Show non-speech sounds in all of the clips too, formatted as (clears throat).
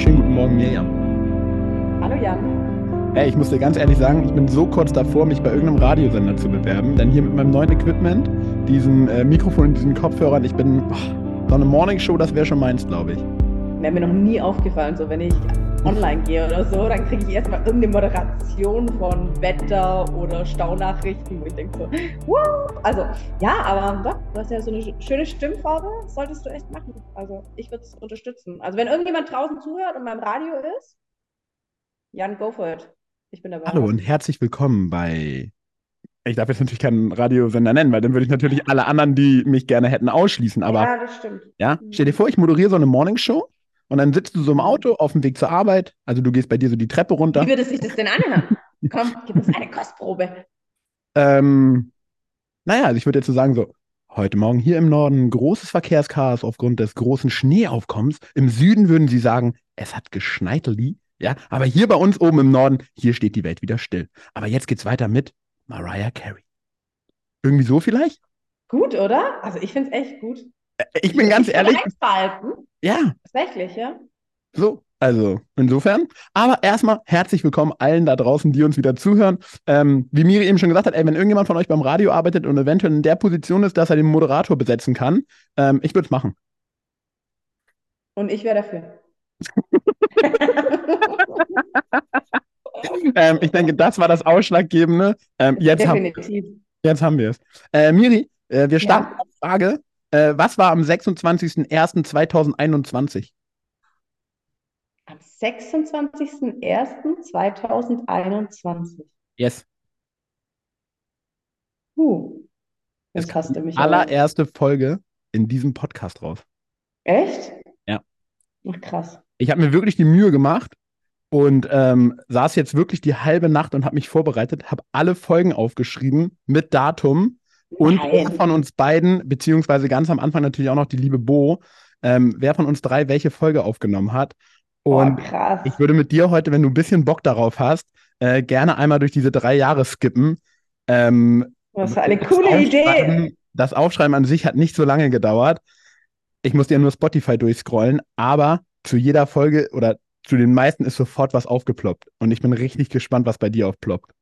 wunderschönen guten Morgen, Mirjam. Hallo Jan. Ey, ich muss dir ganz ehrlich sagen, ich bin so kurz davor, mich bei irgendeinem Radiosender zu bewerben. Denn hier mit meinem neuen Equipment, diesem äh, Mikrofon und diesen Kopfhörern, ich bin oh, so eine Morningshow, das wäre schon meins, glaube ich. Wäre mir noch nie aufgefallen, so wenn ich online gehe oder so, dann kriege ich erstmal irgendeine Moderation von Wetter oder Staunachrichten, wo ich denke so, wow. Also, ja, aber doch, du hast ja so eine schöne Stimmfarbe, solltest du echt machen. Also, ich würde es unterstützen. Also, wenn irgendjemand draußen zuhört und beim Radio ist, Jan, go for it. Ich bin dabei. Hallo und herzlich willkommen bei. Ich darf jetzt natürlich keinen Radiosender nennen, weil dann würde ich natürlich alle anderen, die mich gerne hätten, ausschließen. Aber ja, das stimmt. Ja, stell dir vor, ich moderiere so eine Morningshow und dann sitzt du so im Auto auf dem Weg zur Arbeit. Also du gehst bei dir so die Treppe runter. Wie würde sich das denn anhören? Komm, gib uns eine Kostprobe. Ähm, naja, also ich würde jetzt so sagen, so, heute Morgen hier im Norden großes Verkehrschaos aufgrund des großen Schneeaufkommens. Im Süden würden sie sagen, es hat geschneiteli. Ja, aber hier bei uns oben im Norden, hier steht die Welt wieder still. Aber jetzt geht's weiter mit Mariah Carey. Irgendwie so vielleicht? Gut, oder? Also ich finde es echt gut. Äh, ich bin ganz ich ehrlich. Ja. Tatsächlich, ja. So, also insofern. Aber erstmal herzlich willkommen allen da draußen, die uns wieder zuhören. Ähm, wie Miri eben schon gesagt hat, ey, wenn irgendjemand von euch beim Radio arbeitet und eventuell in der Position ist, dass er den Moderator besetzen kann, ähm, ich würde es machen. Und ich wäre dafür. (laughs) ähm, ich denke, das war das Ausschlaggebende. Ähm, jetzt, Definitiv. Haben, jetzt haben wir es. Äh, Miri, äh, wir starten ja. mit der Frage. Äh, was war am 26.01.2021? Am 26.01.2021. Yes. Uh, jetzt hast du mich. Allererste Folge in diesem Podcast raus. Echt? Ja. Ach, krass. Ich habe mir wirklich die Mühe gemacht und ähm, saß jetzt wirklich die halbe Nacht und habe mich vorbereitet, habe alle Folgen aufgeschrieben mit Datum und Nein. von uns beiden, beziehungsweise ganz am Anfang natürlich auch noch die liebe Bo, ähm, wer von uns drei welche Folge aufgenommen hat. Und oh, ich würde mit dir heute, wenn du ein bisschen Bock darauf hast, äh, gerne einmal durch diese drei Jahre skippen. Ähm, Was für eine coole Idee. Das Aufschreiben an sich hat nicht so lange gedauert. Ich musste ja nur Spotify durchscrollen, aber zu jeder Folge oder zu den meisten ist sofort was aufgeploppt. Und ich bin richtig gespannt, was bei dir aufploppt.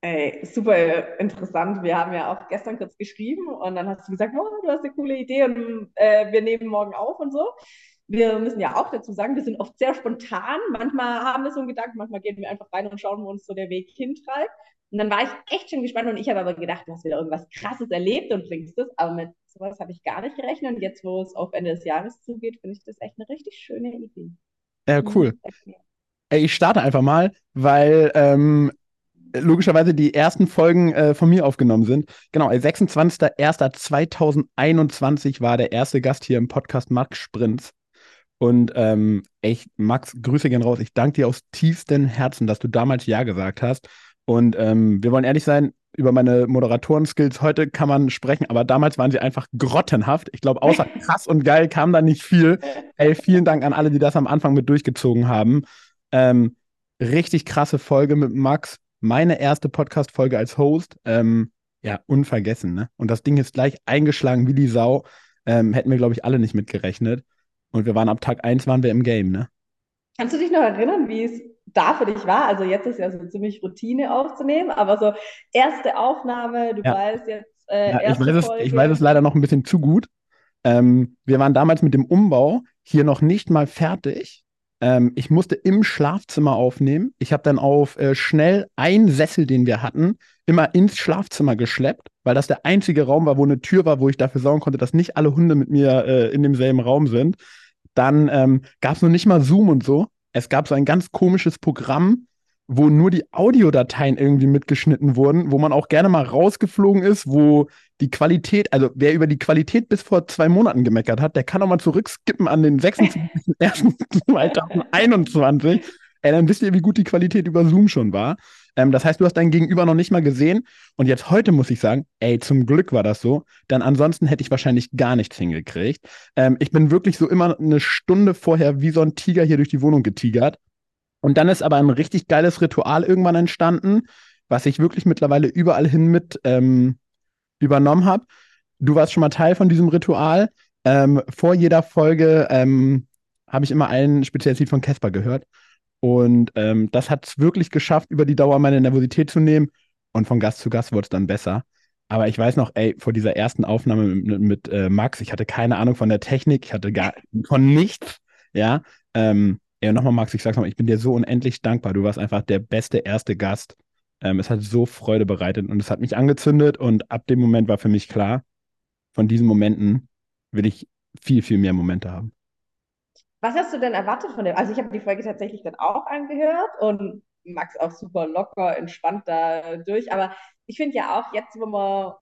Ey, super interessant. Wir haben ja auch gestern kurz geschrieben und dann hast du gesagt, oh, du hast eine coole Idee und äh, wir nehmen morgen auf und so. Wir müssen ja auch dazu sagen, wir sind oft sehr spontan. Manchmal haben wir so einen Gedanken, manchmal gehen wir einfach rein und schauen, wo uns so der Weg hintreibt. Und dann war ich echt schon gespannt und ich habe aber gedacht, du hast wieder irgendwas Krasses erlebt und bringst das. Aber mit sowas habe ich gar nicht gerechnet. Und jetzt, wo es auf Ende des Jahres zugeht, finde ich das echt eine richtig schöne Idee. Ja, cool. Ey, ich starte einfach mal, weil ähm, logischerweise die ersten Folgen äh, von mir aufgenommen sind. Genau, 26.01.2021 war der erste Gast hier im Podcast Max Sprints. Und ähm, echt, Max, Grüße gehen raus. Ich danke dir aus tiefstem Herzen, dass du damals Ja gesagt hast. Und ähm, wir wollen ehrlich sein, über meine Moderatoren-Skills heute kann man sprechen, aber damals waren sie einfach grottenhaft. Ich glaube, außer (laughs) krass und geil kam da nicht viel. Ey, vielen Dank an alle, die das am Anfang mit durchgezogen haben. Ähm, richtig krasse Folge mit Max. Meine erste Podcast-Folge als Host. Ähm, ja, unvergessen, ne? Und das Ding ist gleich eingeschlagen wie die Sau. Ähm, hätten wir, glaube ich, alle nicht mitgerechnet. Und wir waren ab Tag 1 waren wir im Game, ne? Kannst du dich noch erinnern, wie es da für dich war? Also jetzt ist ja so ziemlich Routine aufzunehmen, aber so erste Aufnahme, du ja. weißt jetzt äh, ja, ich, weiß es, ich weiß es leider noch ein bisschen zu gut. Ähm, wir waren damals mit dem Umbau hier noch nicht mal fertig. Ähm, ich musste im Schlafzimmer aufnehmen. Ich habe dann auf äh, schnell einen Sessel, den wir hatten, immer ins Schlafzimmer geschleppt, weil das der einzige Raum war, wo eine Tür war, wo ich dafür sorgen konnte, dass nicht alle Hunde mit mir äh, in demselben Raum sind. Dann ähm, gab es noch nicht mal Zoom und so. Es gab so ein ganz komisches Programm, wo nur die Audiodateien irgendwie mitgeschnitten wurden, wo man auch gerne mal rausgeflogen ist, wo die Qualität, also wer über die Qualität bis vor zwei Monaten gemeckert hat, der kann auch mal zurückskippen an den 26.01.2021. (laughs) Ey, dann wisst ihr, wie gut die Qualität über Zoom schon war. Ähm, das heißt, du hast dein Gegenüber noch nicht mal gesehen. Und jetzt heute muss ich sagen, ey, zum Glück war das so. Denn ansonsten hätte ich wahrscheinlich gar nichts hingekriegt. Ähm, ich bin wirklich so immer eine Stunde vorher wie so ein Tiger hier durch die Wohnung getigert. Und dann ist aber ein richtig geiles Ritual irgendwann entstanden, was ich wirklich mittlerweile überall hin mit ähm, übernommen habe. Du warst schon mal Teil von diesem Ritual. Ähm, vor jeder Folge ähm, habe ich immer ein spezielles Lied von Casper gehört. Und ähm, das hat es wirklich geschafft, über die Dauer meine Nervosität zu nehmen. Und von Gast zu Gast wurde es dann besser. Aber ich weiß noch, ey, vor dieser ersten Aufnahme mit, mit äh, Max, ich hatte keine Ahnung von der Technik, ich hatte gar von nichts. Ja. Ähm, ja, nochmal, Max, ich sag's mal, ich bin dir so unendlich dankbar. Du warst einfach der beste erste Gast. Ähm, es hat so Freude bereitet und es hat mich angezündet. Und ab dem Moment war für mich klar, von diesen Momenten will ich viel, viel mehr Momente haben. Was hast du denn erwartet von dem? Also ich habe die Folge tatsächlich dann auch angehört und Max auch super locker, entspannt da durch. Aber ich finde ja auch jetzt, wo man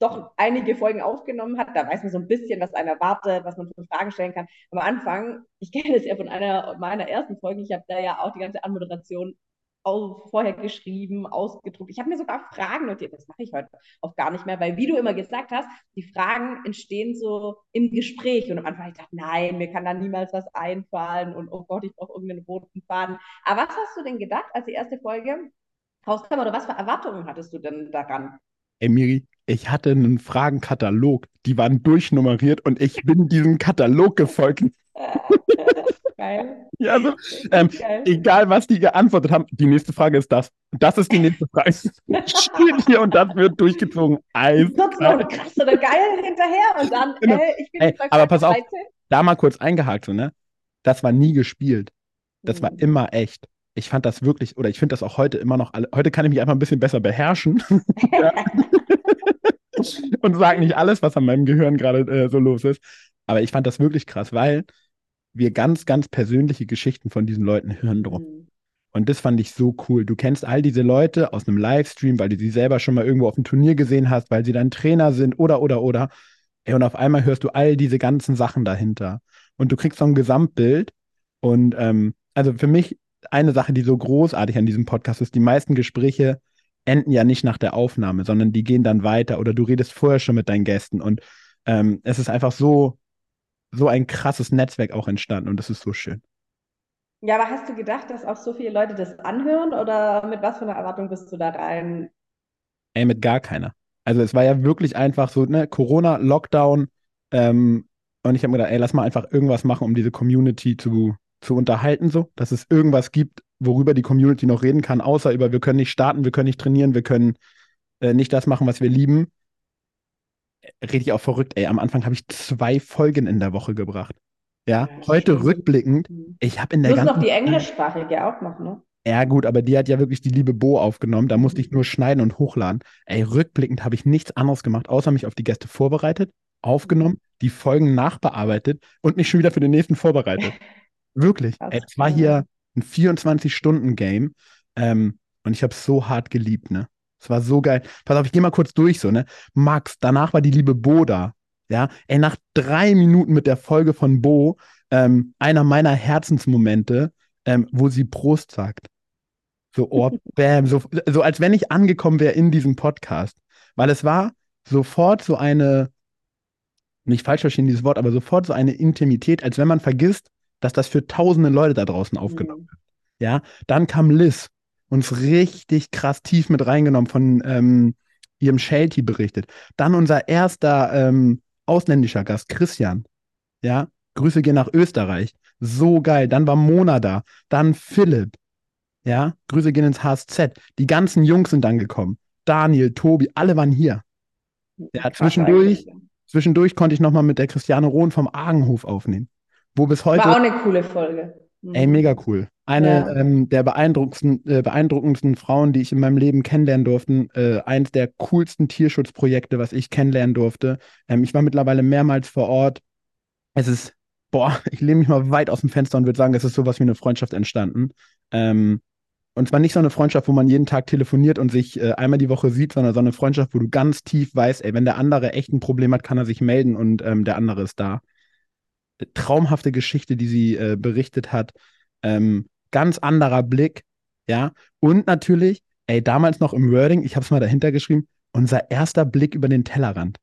doch einige Folgen aufgenommen hat, da weiß man so ein bisschen, was einen erwartet, was man für Fragen stellen kann. Am Anfang, ich kenne das ja von einer meiner ersten Folgen, ich habe da ja auch die ganze Anmoderation vorher geschrieben, ausgedruckt. Ich habe mir sogar Fragen notiert. Das mache ich heute auch gar nicht mehr, weil wie du immer gesagt hast, die Fragen entstehen so im Gespräch. Und am Anfang habe ich gedacht, nein, mir kann da niemals was einfallen und oh Gott, ich brauche irgendeinen roten Faden. Aber was hast du denn gedacht, als die erste Folge rauskam oder was für Erwartungen hattest du denn daran? Ey, Miri, ich hatte einen Fragenkatalog, die waren durchnummeriert und ich bin diesem Katalog gefolgt. (laughs) Geil. Ja, also, ähm, egal was die geantwortet haben, die nächste Frage ist das. Das ist die nächste Frage. (laughs) Steht hier und das wird durchgezogen. Eis. Krass oder geil hinterher und dann, (laughs) genau. äh, ich bin Ey, Aber pass 13. auf, da mal kurz eingehakt, so, ne? Das war nie gespielt. Das mhm. war immer echt. Ich fand das wirklich, oder ich finde das auch heute immer noch, heute kann ich mich einfach ein bisschen besser beherrschen. (laughs) und sage nicht alles, was an meinem Gehirn gerade äh, so los ist. Aber ich fand das wirklich krass, weil wir ganz, ganz persönliche Geschichten von diesen Leuten hören drum. Mhm. Und das fand ich so cool. Du kennst all diese Leute aus einem Livestream, weil du sie selber schon mal irgendwo auf dem Turnier gesehen hast, weil sie dein Trainer sind oder, oder, oder. Ey, und auf einmal hörst du all diese ganzen Sachen dahinter. Und du kriegst so ein Gesamtbild. Und ähm, also für mich eine Sache, die so großartig an diesem Podcast ist, die meisten Gespräche enden ja nicht nach der Aufnahme, sondern die gehen dann weiter oder du redest vorher schon mit deinen Gästen. Und ähm, es ist einfach so, so ein krasses Netzwerk auch entstanden und das ist so schön. Ja, aber hast du gedacht, dass auch so viele Leute das anhören oder mit was für einer Erwartung bist du da rein? Ey, mit gar keiner. Also es war ja wirklich einfach so, ne, Corona, Lockdown, ähm, und ich habe mir gedacht, ey, lass mal einfach irgendwas machen, um diese Community zu, zu unterhalten, so, dass es irgendwas gibt, worüber die Community noch reden kann, außer über, wir können nicht starten, wir können nicht trainieren, wir können äh, nicht das machen, was wir lieben richtig auch verrückt, ey. Am Anfang habe ich zwei Folgen in der Woche gebracht. Ja, ja heute stimmt. rückblickend, mhm. ich habe in der Plus ganzen noch die englischsprachige auch noch, ne? Ja, gut, aber die hat ja wirklich die liebe Bo aufgenommen. Da musste ich nur schneiden und hochladen. Ey, rückblickend habe ich nichts anderes gemacht, außer mich auf die Gäste vorbereitet, aufgenommen, die Folgen nachbearbeitet und mich schon wieder für den nächsten vorbereitet. (laughs) wirklich. Ey, es war hier ein 24-Stunden-Game ähm, und ich habe es so hart geliebt, ne? Es war so geil. Pass auf, ich gehe mal kurz durch so, ne? Max, danach war die liebe Bo da. Ja, ey, nach drei Minuten mit der Folge von Bo, ähm, einer meiner Herzensmomente, ähm, wo sie Prost sagt. So, oh, (laughs) bam, so, so als wenn ich angekommen wäre in diesem Podcast. Weil es war sofort so eine, nicht falsch verstehen dieses Wort, aber sofort so eine Intimität, als wenn man vergisst, dass das für tausende Leute da draußen aufgenommen wird. Mhm. Ja, dann kam Liz uns richtig krass tief mit reingenommen, von ähm, ihrem Shelty berichtet. Dann unser erster ähm, ausländischer Gast, Christian. Ja, Grüße gehen nach Österreich. So geil. Dann war Mona da. Dann Philipp. Ja, Grüße gehen ins HSZ. Die ganzen Jungs sind dann gekommen. Daniel, Tobi, alle waren hier. Ja, zwischendurch, zwischendurch konnte ich nochmal mit der Christiane Rohn vom Argenhof aufnehmen. Wo bis heute. War auch eine coole Folge. Ey, mega cool. Eine ja. ähm, der beeindruckendsten, äh, beeindruckendsten Frauen, die ich in meinem Leben kennenlernen durfte. Äh, eins der coolsten Tierschutzprojekte, was ich kennenlernen durfte. Ähm, ich war mittlerweile mehrmals vor Ort. Es ist, boah, (laughs) ich lehne mich mal weit aus dem Fenster und würde sagen, es ist sowas wie eine Freundschaft entstanden. Ähm, und zwar nicht so eine Freundschaft, wo man jeden Tag telefoniert und sich äh, einmal die Woche sieht, sondern so eine Freundschaft, wo du ganz tief weißt, ey, wenn der andere echt ein Problem hat, kann er sich melden und ähm, der andere ist da traumhafte Geschichte, die sie äh, berichtet hat. Ähm, ganz anderer Blick, ja. Und natürlich, ey, damals noch im Wording, ich habe es mal dahinter geschrieben, unser erster Blick über den Tellerrand.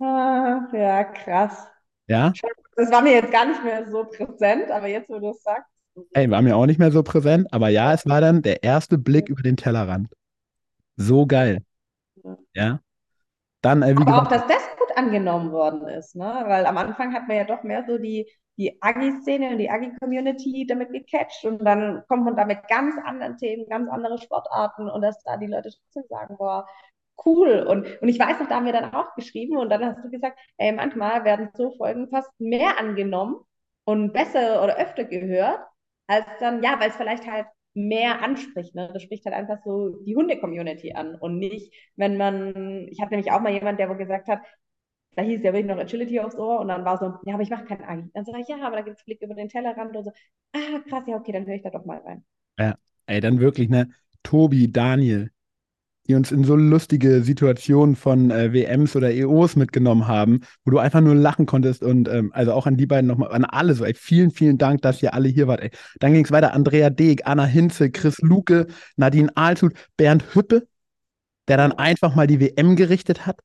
Ah, ja, krass. Ja. Das war mir jetzt gar nicht mehr so präsent, aber jetzt, wo du es sagst. Ey, war mir auch nicht mehr so präsent, aber ja, es war dann der erste Blick über den Tellerrand. So geil. Ja. Dann, äh, wie Aber gesagt, auch, dass das angenommen worden ist, ne? Weil am Anfang hat man ja doch mehr so die, die Agi-Szene und die Agi-Community damit gecatcht und dann kommt man da mit ganz anderen Themen, ganz andere Sportarten und dass da die Leute trotzdem sagen, boah, cool. Und, und ich weiß noch, da haben wir dann auch geschrieben und dann hast du gesagt, ey, manchmal werden so Folgen fast mehr angenommen und besser oder öfter gehört, als dann, ja, weil es vielleicht halt mehr anspricht. Ne? Das spricht halt einfach so die Hunde-Community an und nicht, wenn man, ich hatte nämlich auch mal jemand, der wohl gesagt hat, da hieß ja wirklich noch Agility aufs Ohr und dann war so, ja, aber ich mache keinen Agi. Dann sage ich, ja, aber da gibt es Blick über den Tellerrand und so, ah, krass, ja, okay, dann höre ich da doch mal rein. ja, ey, dann wirklich, ne? Tobi, Daniel, die uns in so lustige Situationen von äh, WMs oder EOs mitgenommen haben, wo du einfach nur lachen konntest und ähm, also auch an die beiden nochmal, an alle so, ey, vielen, vielen Dank, dass ihr alle hier wart, ey. Dann ging es weiter, Andrea Deeg, Anna Hinze, Chris Luke, Nadine Ahlshut, Bernd Hüppe, der dann einfach mal die WM gerichtet hat,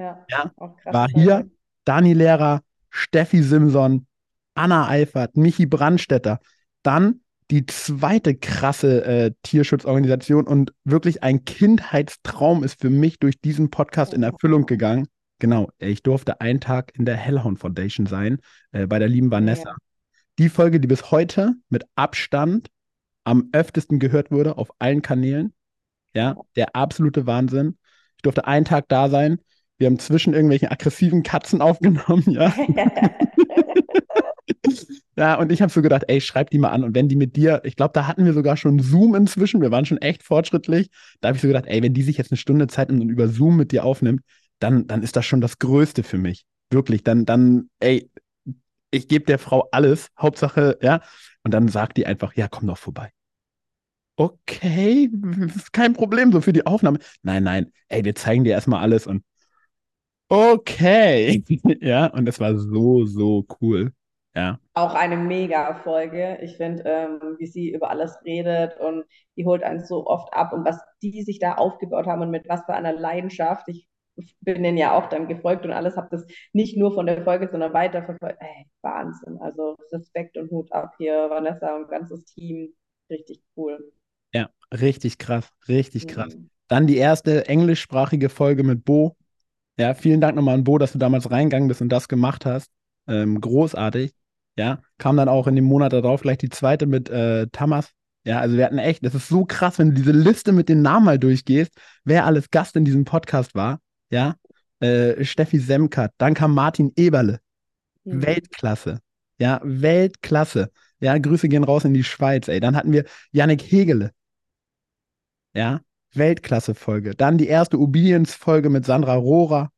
Ja, Ja, war hier, Dani Lehrer, Steffi Simson, Anna Eifert, Michi Brandstetter, dann die zweite krasse äh, Tierschutzorganisation und wirklich ein Kindheitstraum ist für mich durch diesen Podcast in Erfüllung gegangen. Genau, ich durfte einen Tag in der Hellhound Foundation sein, äh, bei der lieben Vanessa. Ja. Die Folge, die bis heute mit Abstand am öftesten gehört wurde auf allen Kanälen. Ja, der absolute Wahnsinn. Ich durfte einen Tag da sein. Wir haben zwischen irgendwelchen aggressiven Katzen aufgenommen, ja. (laughs) Ja, und ich habe so gedacht, ey, schreib die mal an. Und wenn die mit dir, ich glaube, da hatten wir sogar schon Zoom inzwischen, wir waren schon echt fortschrittlich. Da habe ich so gedacht, ey, wenn die sich jetzt eine Stunde Zeit nimmt und über Zoom mit dir aufnimmt, dann, dann ist das schon das Größte für mich. Wirklich, dann, dann, ey, ich gebe der Frau alles, Hauptsache, ja. Und dann sagt die einfach, ja, komm doch vorbei. Okay, ist kein Problem so für die Aufnahme. Nein, nein, ey, wir zeigen dir erstmal alles und okay. (laughs) Ja, und es war so, so cool. Ja. Auch eine mega Folge. Ich finde, ähm, wie sie über alles redet und die holt einen so oft ab und was die sich da aufgebaut haben und mit was für einer Leidenschaft. Ich bin denen ja auch dann gefolgt und alles, habe das nicht nur von der Folge, sondern weiter verfolgt. Ey, Wahnsinn. Also Respekt und Hut ab hier, Vanessa und ganzes Team. Richtig cool. Ja, richtig krass, richtig krass. Mhm. Dann die erste englischsprachige Folge mit Bo. Ja, vielen Dank nochmal an Bo, dass du damals reingegangen bist und das gemacht hast. Ähm, großartig. Ja, kam dann auch in dem Monat darauf gleich die zweite mit äh, Tamas. Ja, also wir hatten echt, das ist so krass, wenn du diese Liste mit den Namen mal durchgehst, wer alles Gast in diesem Podcast war. Ja, äh, Steffi Semkert, dann kam Martin Eberle. Mhm. Weltklasse. Ja, Weltklasse. Ja, Grüße gehen raus in die Schweiz, ey. Dann hatten wir Yannick Hegele. Ja, Weltklasse-Folge. Dann die erste Obedience-Folge mit Sandra Rohrer.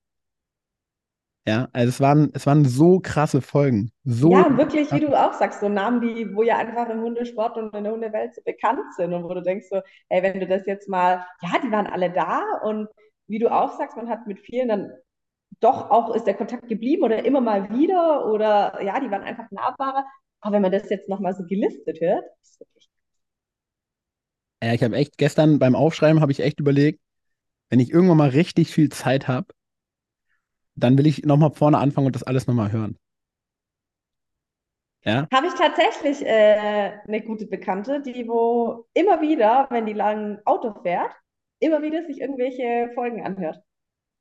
Ja, also es waren, es waren so krasse Folgen. So Ja, wirklich, wie du auch sagst, so Namen, die, wo ja einfach im Hundesport und in der Hundewelt so bekannt sind und wo du denkst so, ey, wenn du das jetzt mal, ja, die waren alle da und wie du auch sagst, man hat mit vielen dann doch auch ist der Kontakt geblieben oder immer mal wieder oder ja, die waren einfach nahbarer. Aber wenn man das jetzt nochmal so gelistet hört, ist wirklich Ja, ich habe echt gestern beim Aufschreiben habe ich echt überlegt, wenn ich irgendwann mal richtig viel Zeit habe, dann will ich nochmal vorne anfangen und das alles nochmal hören. Ja, Habe ich tatsächlich äh, eine gute Bekannte, die wo immer wieder, wenn die lang Auto fährt, immer wieder sich irgendwelche Folgen anhört.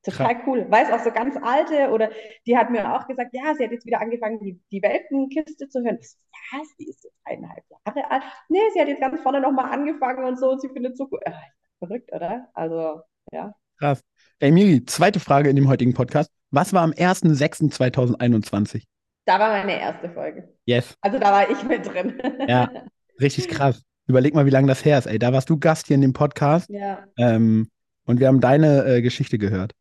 Total cool. Weiß auch so ganz alte oder die hat mir auch gesagt, ja, sie hat jetzt wieder angefangen, die, die Welpenkiste zu hören. Ich so, was? Die ist jetzt eineinhalb Jahre alt. Nee, sie hat jetzt ganz vorne nochmal angefangen und so und sie findet so gut. Äh, verrückt, oder? Also, ja. krass. Ey, Miri, zweite Frage in dem heutigen Podcast. Was war am 1.6.2021? Da war meine erste Folge. Yes. Also da war ich mit drin. Ja, richtig krass. Überleg mal, wie lange das her ist, ey. Da warst du Gast hier in dem Podcast Ja. ähm, und wir haben deine äh, Geschichte gehört.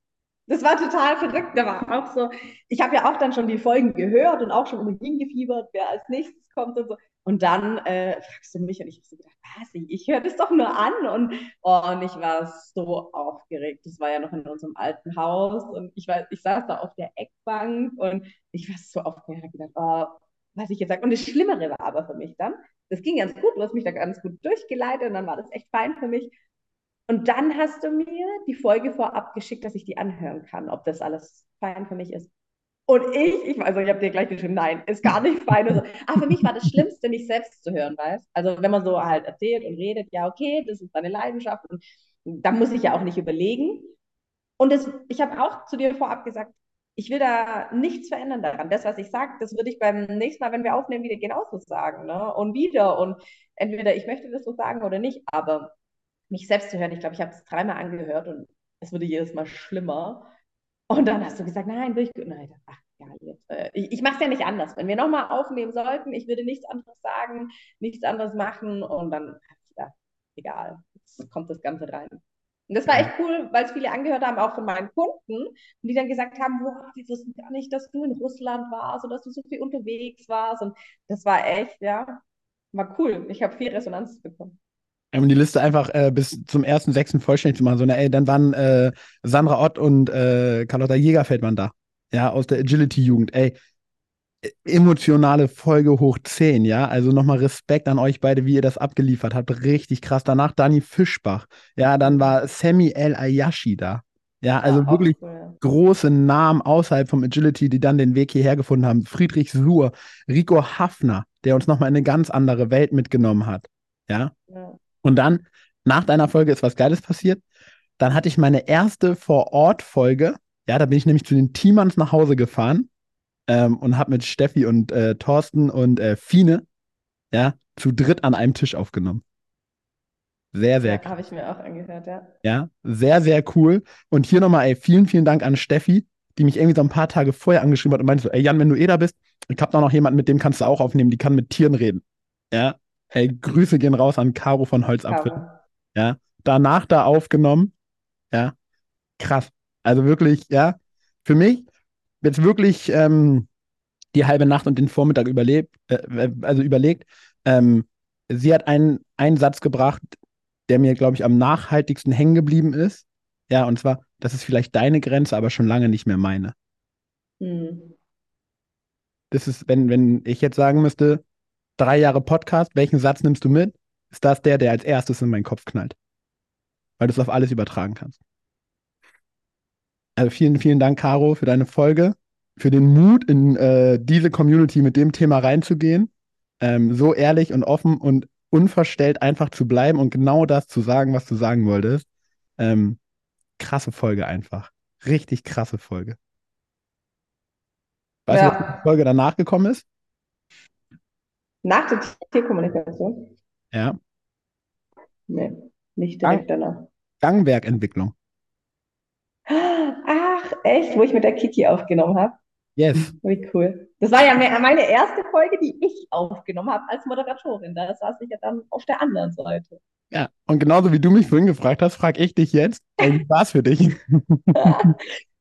Das war total verrückt. Da war auch so, ich habe ja auch dann schon die Folgen gehört und auch schon immer hingefiebert, wer als nächstes kommt und so. Und dann äh, fragst du mich und ich habe so gedacht, was, ich, ich höre das doch nur an. Und, oh, und ich war so aufgeregt. Das war ja noch in unserem alten Haus und ich, war, ich saß da auf der Eckbank und ich war so aufgeregt gedacht, oh, was ich jetzt sage. Und das Schlimmere war aber für mich dann, das ging ganz gut, du hast mich da ganz gut durchgeleitet und dann war das echt fein für mich. Und dann hast du mir die Folge vorab geschickt, dass ich die anhören kann, ob das alles fein für mich ist. Und ich, ich also ich habe dir gleich geschrieben, nein, ist gar nicht fein. So. Aber für mich war das Schlimmste, nicht selbst zu hören, weißt Also wenn man so halt erzählt und redet, ja, okay, das ist deine Leidenschaft und da muss ich ja auch nicht überlegen. Und das, ich habe auch zu dir vorab gesagt, ich will da nichts verändern daran. Das, was ich sage, das würde ich beim nächsten Mal, wenn wir aufnehmen, wieder genauso sagen. Ne? Und wieder. Und entweder ich möchte das so sagen oder nicht, aber mich selbst zu hören, ich glaube, ich habe es dreimal angehört und es wurde jedes Mal schlimmer. Und dann hast du gesagt, nein, will ich. Nein, ach, ja, jetzt, äh, ich, ich mache es ja nicht anders. Wenn wir nochmal aufnehmen sollten, ich würde nichts anderes sagen, nichts anderes machen und dann, ja, egal, jetzt kommt das Ganze rein. Und das war echt cool, weil es viele angehört haben, auch von meinen Kunden, die dann gesagt haben, wow, die wussten gar nicht, dass du in Russland warst oder dass du so viel unterwegs warst. Und das war echt, ja, war cool. Ich habe viel Resonanz bekommen. Um die Liste einfach äh, bis zum ersten sechsten vollständig zu machen. So, na, ey, dann waren äh, Sandra Ott und äh, Carlotta Jägerfeldmann da. Ja, aus der Agility-Jugend. Ey, emotionale Folge hoch 10, ja. Also nochmal Respekt an euch beide, wie ihr das abgeliefert habt. Richtig krass. Danach Dani Fischbach. Ja, dann war Sammy El Ayashi da. Ja, also ja, wirklich cool. große Namen außerhalb vom Agility, die dann den Weg hierher gefunden haben. Friedrich Suhr, Rico Hafner, der uns nochmal in eine ganz andere Welt mitgenommen hat. Ja? ja. Und dann, nach deiner Folge ist was Geiles passiert. Dann hatte ich meine erste Vor-Ort-Folge. Ja, da bin ich nämlich zu den Teamans nach Hause gefahren ähm, und habe mit Steffi und äh, Thorsten und äh, Fine ja, zu dritt an einem Tisch aufgenommen. Sehr, sehr ja, Habe ich mir auch angehört, ja. Ja, sehr, sehr cool. Und hier nochmal, ey, vielen, vielen Dank an Steffi, die mich irgendwie so ein paar Tage vorher angeschrieben hat und meinte so, ey Jan, wenn du eh da bist, ich habe da noch jemanden, mit dem kannst du auch aufnehmen, die kann mit Tieren reden. Ja, ey, Grüße gehen raus an Caro von Holzapfel. Caro. Ja, danach da aufgenommen. Ja, krass. Also wirklich, ja, für mich jetzt wirklich ähm, die halbe Nacht und den Vormittag überlebt, äh, also überlegt. Ähm, sie hat einen, einen Satz gebracht, der mir, glaube ich, am nachhaltigsten hängen geblieben ist. Ja, und zwar, das ist vielleicht deine Grenze, aber schon lange nicht mehr meine. Mhm. Das ist, wenn, wenn ich jetzt sagen müsste, drei Jahre Podcast, welchen Satz nimmst du mit? Ist das der, der als erstes in meinen Kopf knallt? Weil du es auf alles übertragen kannst. Also vielen, vielen Dank, Caro, für deine Folge, für den Mut, in äh, diese Community mit dem Thema reinzugehen. Ähm, so ehrlich und offen und unverstellt einfach zu bleiben und genau das zu sagen, was du sagen wolltest. Ähm, krasse Folge einfach. Richtig krasse Folge. Weißt ja. du, was die Folge danach gekommen ist? Nach der Tierkommunikation? Ja. Nee, nicht direkt Gang danach. Gangwerkentwicklung. Ach, echt? Wo ich mit der Kiki aufgenommen habe? Yes. Wie cool. Das war ja meine erste Folge, die ich aufgenommen habe als Moderatorin. Da saß ich ja dann auf der anderen Seite. Ja, und genauso wie du mich vorhin gefragt hast, frage ich dich jetzt, wie war es für dich? (laughs)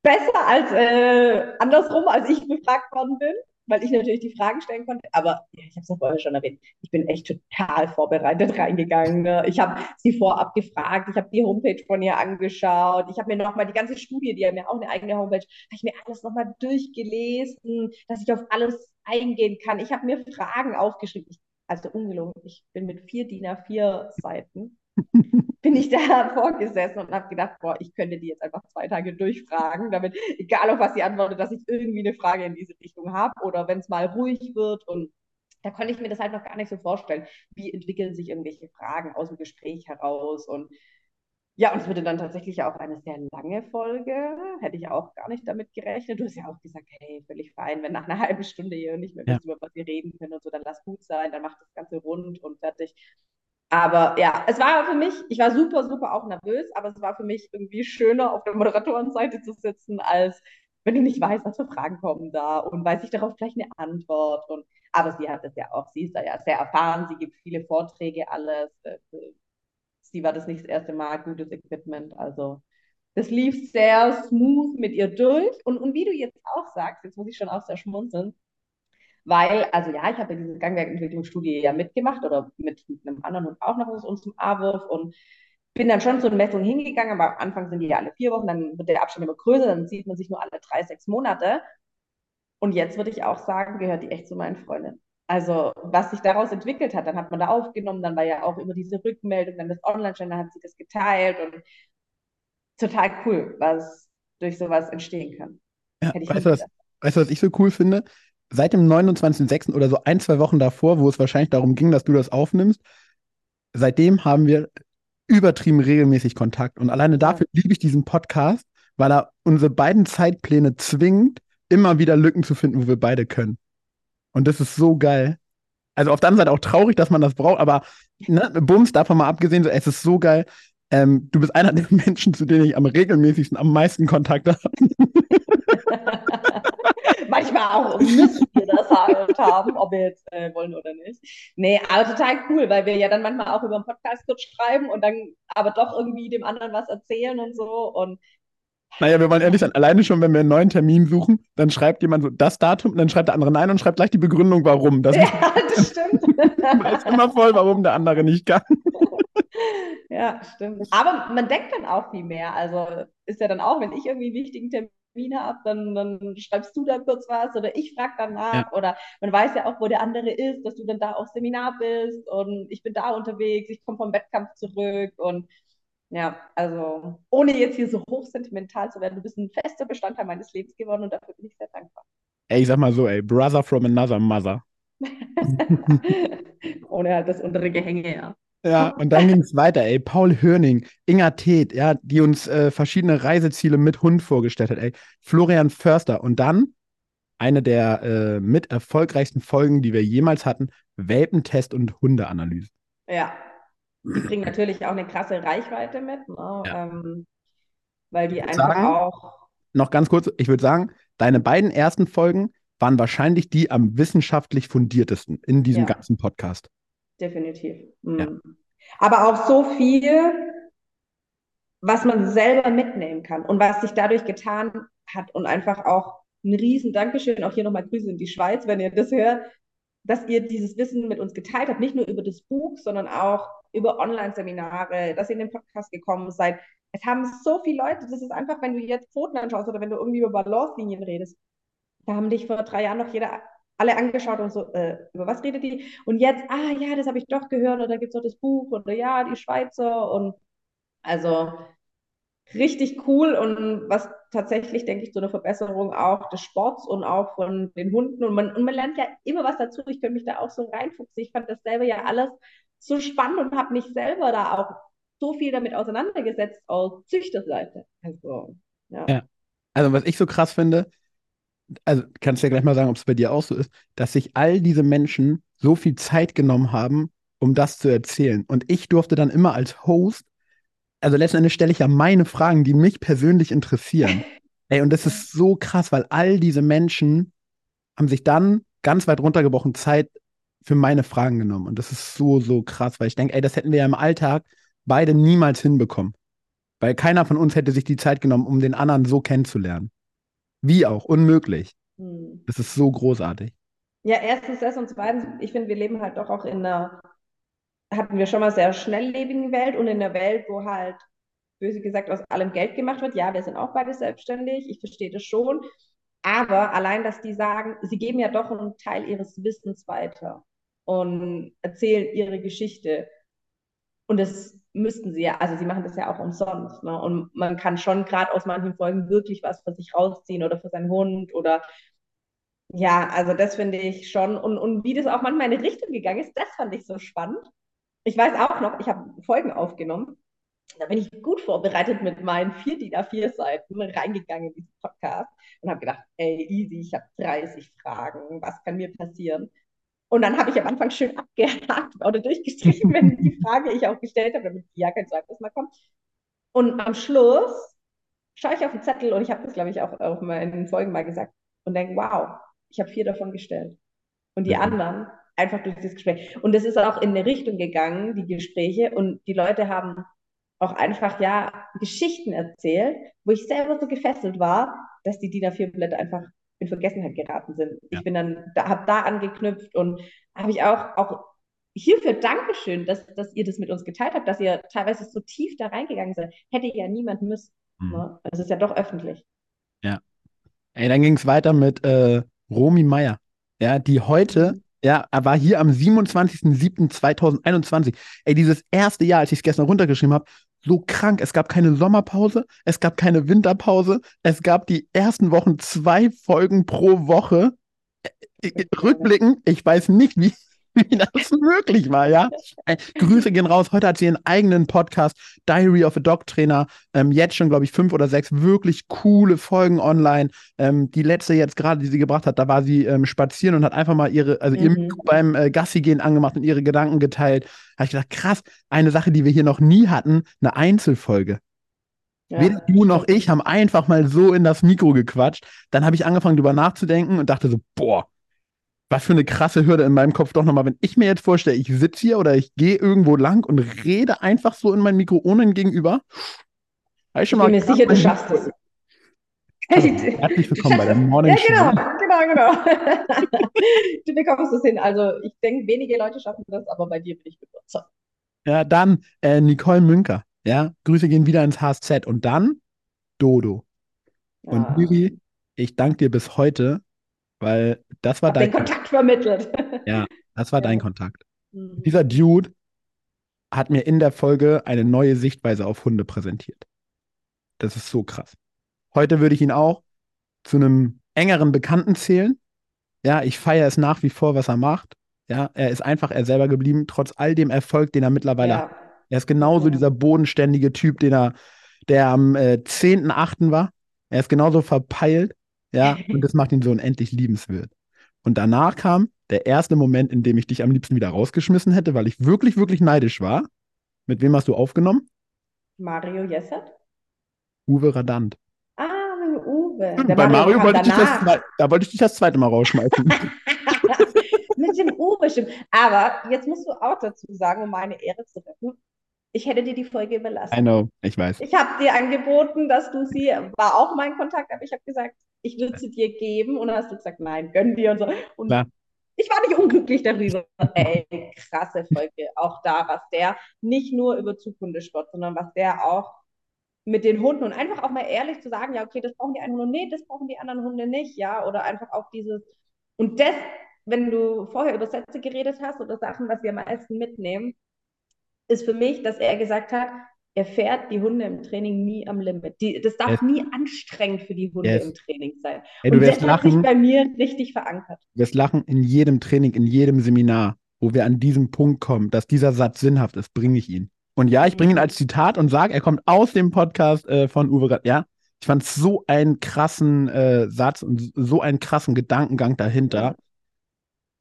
Besser als äh, andersrum, als ich gefragt worden bin weil ich natürlich die Fragen stellen konnte. Aber ja, ich habe es ja vorher schon erwähnt, ich bin echt total vorbereitet reingegangen. Ne? Ich habe sie vorab gefragt, ich habe die Homepage von ihr angeschaut, ich habe mir nochmal die ganze Studie, die haben ja auch eine eigene Homepage, habe ich mir alles nochmal durchgelesen, dass ich auf alles eingehen kann. Ich habe mir Fragen aufgeschrieben. Ich, also ungelogen, ich bin mit vier DIN A4 Seiten (laughs) bin ich da vorgesessen und habe gedacht, boah, ich könnte die jetzt einfach zwei Tage durchfragen, damit, egal auf was sie antwortet, dass ich irgendwie eine Frage in diese Richtung habe oder wenn es mal ruhig wird und da konnte ich mir das halt noch gar nicht so vorstellen. Wie entwickeln sich irgendwelche Fragen aus dem Gespräch heraus und ja, und es wurde dann tatsächlich auch eine sehr lange Folge. Hätte ich auch gar nicht damit gerechnet. Du hast ja auch gesagt, hey, völlig fein, wenn nach einer (laughs) halben Stunde ihr nicht mehr wisst, ja. über was wir reden können und so, dann lass gut sein, dann macht das Ganze rund und fertig. Aber ja, es war für mich, ich war super, super auch nervös, aber es war für mich irgendwie schöner, auf der Moderatorenseite zu sitzen, als wenn du nicht weißt, was für Fragen kommen da und weiß ich darauf gleich eine Antwort. Und, aber sie hat es ja auch, sie ist da ja sehr erfahren, sie gibt viele Vorträge, alles. Äh, sie war das nicht das erste Mal, gutes Equipment. Also das lief sehr smooth mit ihr durch. Und, und wie du jetzt auch sagst, jetzt muss ich schon auch sehr schmunzeln, weil, also ja, ich habe ja diese Gangwerkentwicklungsstudie ja mitgemacht oder mit, mit einem anderen Hund auch noch aus unserem A-Wurf und bin dann schon zu den Messungen hingegangen, aber am Anfang sind die ja alle vier Wochen, dann wird der Abstand immer größer, dann sieht man sich nur alle drei, sechs Monate. Und jetzt würde ich auch sagen, gehört die echt zu meinen Freundinnen. Also, was sich daraus entwickelt hat, dann hat man da aufgenommen, dann war ja auch immer diese Rückmeldung, dann das Online-Channel hat sie das geteilt und total cool, was durch sowas entstehen kann. Ja, weißt, du, was, weißt du, was ich so cool finde? Seit dem 29.06. oder so ein, zwei Wochen davor, wo es wahrscheinlich darum ging, dass du das aufnimmst, seitdem haben wir übertrieben regelmäßig Kontakt. Und alleine dafür liebe ich diesen Podcast, weil er unsere beiden Zeitpläne zwingt, immer wieder Lücken zu finden, wo wir beide können. Und das ist so geil. Also auf der anderen Seite auch traurig, dass man das braucht, aber ne, Bums, davon mal abgesehen, es ist so geil. Ähm, du bist einer der (laughs) Menschen, zu denen ich am regelmäßigsten am meisten Kontakt habe. (laughs) Manchmal auch müssen wir das halt haben, ob wir jetzt äh, wollen oder nicht. Nee, aber total cool, weil wir ja dann manchmal auch über einen Podcast kurz schreiben und dann aber doch irgendwie dem anderen was erzählen und so. Und naja, wir wollen ehrlich sein, alleine schon, wenn wir einen neuen Termin suchen, dann schreibt jemand so das Datum, dann schreibt der andere nein und schreibt gleich die Begründung, warum. Das ja, (laughs) das stimmt. (laughs) weiß immer voll, warum der andere nicht kann. (laughs) Ja, stimmt. Aber man denkt dann auch viel mehr. Also ist ja dann auch, wenn ich irgendwie einen wichtigen Termin habe, dann, dann schreibst du da kurz was oder ich frage danach. Ja. Oder man weiß ja auch, wo der andere ist, dass du dann da auf Seminar bist und ich bin da unterwegs, ich komme vom Wettkampf zurück und ja, also ohne jetzt hier so hochsentimental zu werden, du bist ein fester Bestandteil meines Lebens geworden und dafür bin ich sehr dankbar. Ey, ich sag mal so, ey, Brother from another mother. (laughs) ohne halt das untere Gehänge, ja. Ja, und dann (laughs) ging es weiter, ey. Paul Hörning, Inga Teth, ja, die uns äh, verschiedene Reiseziele mit Hund vorgestellt hat, ey. Florian Förster. Und dann eine der äh, mit erfolgreichsten Folgen, die wir jemals hatten: Welpentest und Hundeanalyse. Ja, die bringen natürlich auch eine krasse Reichweite mit, ne? ja. ähm, weil die einfach sagen, auch. Noch ganz kurz, ich würde sagen, deine beiden ersten Folgen waren wahrscheinlich die am wissenschaftlich fundiertesten in diesem ja. ganzen Podcast. Definitiv. Mhm. Ja. Aber auch so viel, was man selber mitnehmen kann und was sich dadurch getan hat und einfach auch ein riesen Dankeschön, auch hier nochmal Grüße in die Schweiz, wenn ihr das hört, dass ihr dieses Wissen mit uns geteilt habt, nicht nur über das Buch, sondern auch über Online-Seminare, dass ihr in den Podcast gekommen seid. Es haben so viele Leute, das ist einfach, wenn du jetzt Pfoten anschaust oder wenn du irgendwie über Balance-Linien redest, da haben dich vor drei Jahren noch jeder alle angeschaut und so, äh, über was redet die? Und jetzt, ah ja, das habe ich doch gehört, oder da gibt es noch das Buch, oder ja, die Schweizer und also richtig cool und was tatsächlich, denke ich, zu einer Verbesserung auch des Sports und auch von den Hunden und man, und man lernt ja immer was dazu. Ich könnte mich da auch so reinfuchsen. Ich fand das selber ja alles so spannend und habe mich selber da auch so viel damit auseinandergesetzt aus Züchterseite. Also, ja. ja. Also, was ich so krass finde, also kannst du ja gleich mal sagen, ob es bei dir auch so ist, dass sich all diese Menschen so viel Zeit genommen haben, um das zu erzählen. Und ich durfte dann immer als Host, also letzten Endes stelle ich ja meine Fragen, die mich persönlich interessieren. (laughs) Ey, und das ist so krass, weil all diese Menschen haben sich dann ganz weit runtergebrochen Zeit für meine Fragen genommen. Und das ist so, so krass, weil ich denke, ey, das hätten wir ja im Alltag beide niemals hinbekommen. Weil keiner von uns hätte sich die Zeit genommen, um den anderen so kennenzulernen. Wie auch, unmöglich. Hm. Das ist so großartig. Ja, erstens das und zweitens, ich finde, wir leben halt doch auch in einer, hatten wir schon mal sehr schnelllebigen Welt und in einer Welt, wo halt, böse gesagt, aus allem Geld gemacht wird. Ja, wir sind auch beide selbstständig, ich verstehe das schon. Aber allein, dass die sagen, sie geben ja doch einen Teil ihres Wissens weiter und erzählen ihre Geschichte. Und das müssten sie ja, also sie machen das ja auch umsonst. Ne? Und man kann schon gerade aus manchen Folgen wirklich was für sich rausziehen oder für seinen Hund oder ja, also das finde ich schon. Und, und wie das auch manchmal in eine Richtung gegangen ist, das fand ich so spannend. Ich weiß auch noch, ich habe Folgen aufgenommen. Da bin ich gut vorbereitet mit meinen vier DIN A4 Seiten reingegangen in diesen Podcast und habe gedacht, ey, easy, ich habe 30 Fragen, was kann mir passieren? Und dann habe ich am Anfang schön abgehakt oder durchgestrichen, (laughs) wenn die Frage ich auch gestellt habe, damit ja kein zweites Mal kommt. Und am Schluss schaue ich auf den Zettel und ich habe das, glaube ich, auch, auch mal in den Folgen mal gesagt und denke, wow, ich habe vier davon gestellt. Und die ja. anderen einfach durch das Gespräch. Und es ist auch in eine Richtung gegangen, die Gespräche, und die Leute haben auch einfach ja Geschichten erzählt, wo ich selber so gefesselt war, dass die DIN A4-Blätter einfach in Vergessenheit geraten sind. Ja. Ich bin dann, da, habe da angeknüpft und habe ich auch, auch hierfür Dankeschön, dass, dass ihr das mit uns geteilt habt, dass ihr teilweise so tief da reingegangen seid. Hätte ja niemand müssen. Mhm. Ne? Also es ist ja doch öffentlich. Ja. Ey, dann ging es weiter mit äh, Romy Meier. Ja, die heute, ja, war hier am 27.07.2021. Ey, dieses erste Jahr, als ich es gestern runtergeschrieben habe, so krank. Es gab keine Sommerpause, es gab keine Winterpause, es gab die ersten Wochen zwei Folgen pro Woche. Äh, äh, rückblickend, ich weiß nicht, wie, wie das möglich war, ja. Äh, Grüße gehen raus. Heute hat sie ihren eigenen Podcast, Diary of a Dog Trainer. Ähm, jetzt schon, glaube ich, fünf oder sechs wirklich coole Folgen online. Ähm, die letzte jetzt gerade, die sie gebracht hat, da war sie ähm, spazieren und hat einfach mal ihre, also mhm. ihr Mikro beim äh, Gassi gehen angemacht und ihre Gedanken geteilt. Da habe ich gedacht, krass, eine Sache, die wir hier noch nie hatten, eine Einzelfolge. Ja. Weder du noch ich haben einfach mal so in das Mikro gequatscht. Dann habe ich angefangen, drüber nachzudenken und dachte so, boah, was für eine krasse Hürde in meinem Kopf doch nochmal, wenn ich mir jetzt vorstelle, ich sitze hier oder ich gehe irgendwo lang und rede einfach so in mein Mikro ohne ein Gegenüber. Ich, ich bin mir sicher, du schaffst es. Herzlich willkommen bei der Morning Show. Ja, genau, genau, genau. (laughs) du bekommst es hin. Also ich denke, wenige Leute schaffen das, aber bei dir bin ich überzeugt. Ja, dann äh, Nicole Münker. Ja, Grüße gehen wieder ins HSZ. Und dann Dodo. Und ja. Miri, ich danke dir bis heute weil das war Hab dein den Kontakt vermittelt. Ja, das war (laughs) dein Kontakt. Mhm. Dieser Dude hat mir in der Folge eine neue Sichtweise auf Hunde präsentiert. Das ist so krass. Heute würde ich ihn auch zu einem engeren Bekannten zählen. Ja, ich feiere es nach wie vor, was er macht. Ja, er ist einfach er selber geblieben, trotz all dem Erfolg, den er mittlerweile ja. hat. Er ist genauso ja. dieser bodenständige Typ, den er, der am äh, 10.8. war. Er ist genauso verpeilt. Ja, (laughs) und das macht ihn so unendlich liebenswert. Und danach kam der erste Moment, in dem ich dich am liebsten wieder rausgeschmissen hätte, weil ich wirklich, wirklich neidisch war. Mit wem hast du aufgenommen? Mario Jesset. Uwe Radant. Ah, mit Uwe. Der Bei Mario, Mario wollte ich, das, da wollte ich dich das zweite Mal rausschmeißen. (laughs) (laughs) mit dem Uwe, stimmt. Aber jetzt musst du auch dazu sagen, um meine Ehre zu retten, ich hätte dir die Folge überlassen. I know, ich weiß. Ich habe dir angeboten, dass du sie, war auch mein Kontakt, aber ich habe gesagt, ich würde sie dir geben und dann hast du gesagt, nein, gönn dir und so. Und Klar. ich war nicht unglücklich darüber. Ey, krasse Folge. Auch da, was der nicht nur über Zukunftssport, sondern was der auch mit den Hunden und einfach auch mal ehrlich zu sagen, ja, okay, das brauchen die einen Hunde, nee, das brauchen die anderen Hunde nicht, ja, oder einfach auch dieses, und das, wenn du vorher über Sätze geredet hast oder Sachen, was wir am meisten mitnehmen, ist für mich, dass er gesagt hat, er fährt die Hunde im Training nie am Limit. Die, das darf yes. nie anstrengend für die Hunde yes. im Training sein. Ey, und das lachen, hat sich bei mir richtig verankert. Du wirst lachen in jedem Training, in jedem Seminar, wo wir an diesem Punkt kommen, dass dieser Satz sinnhaft ist, bringe ich ihn. Und ja, ich bringe ihn als Zitat und sage, er kommt aus dem Podcast äh, von Uwe Rath. Ja, ich fand so einen krassen äh, Satz und so einen krassen Gedankengang dahinter.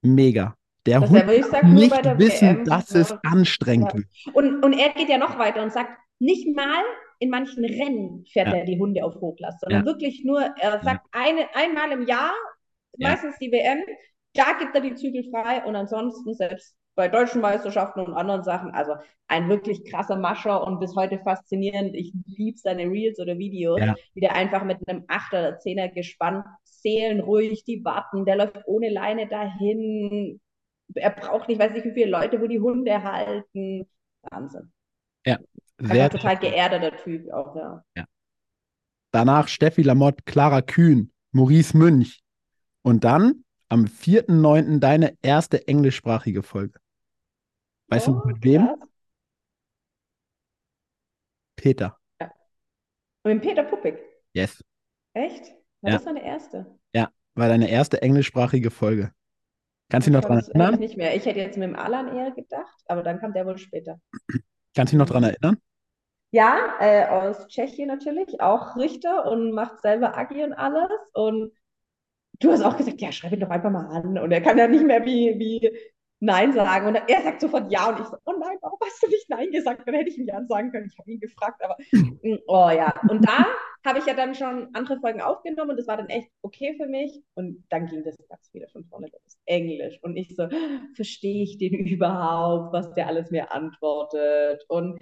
Mega. Der das Hund ja, sagen, nicht wissen, WM, dass ja. es anstrengend ja. wird. Und, und er geht ja noch weiter und sagt, nicht mal in manchen Rennen fährt er die Hunde auf Hochlast, sondern wirklich nur, er sagt eine, einmal im Jahr, meistens die WM, da gibt er die Zügel frei und ansonsten selbst bei deutschen Meisterschaften und anderen Sachen, also ein wirklich krasser Mascher und bis heute faszinierend. Ich liebe seine Reels oder Videos, ja. wie der einfach mit einem 8 oder 10er Gespann seelenruhig, die warten, der läuft ohne Leine dahin, er braucht nicht, weiß nicht, wie viele Leute, wo die Hunde halten. Wahnsinn. Ja, sehr total geerdeter Typ auch, ja. ja. Danach Steffi Lamotte, Clara Kühn, Maurice Münch. Und dann am 4.9. deine erste englischsprachige Folge. Weißt oh, du mit wem? Krass. Peter. Ja. Und mit Peter Puppig? Yes. Echt? War ja. das deine erste? Ja, war deine erste englischsprachige Folge. Kannst du dich noch dran erinnern? Ich nicht mehr. Ich hätte jetzt mit dem Alan eher gedacht, aber dann kam der wohl später. (clears throat) Kannst du dich noch dran erinnern? Ja, äh, aus Tschechien natürlich, auch Richter und macht selber Agi und alles. Und du hast auch gesagt, ja, schreib ihn doch einfach mal an. Und er kann ja nicht mehr wie, wie Nein sagen. Und er sagt sofort Ja. Und ich so, oh nein, warum hast du nicht Nein gesagt? Dann hätte ich mich ansagen können. Ich habe ihn gefragt, aber oh ja. Und da habe ich ja dann schon andere Folgen aufgenommen und das war dann echt okay für mich. Und dann ging das ganz wieder von vorne los. Englisch. Und ich so, verstehe ich den überhaupt, was der alles mir antwortet? Und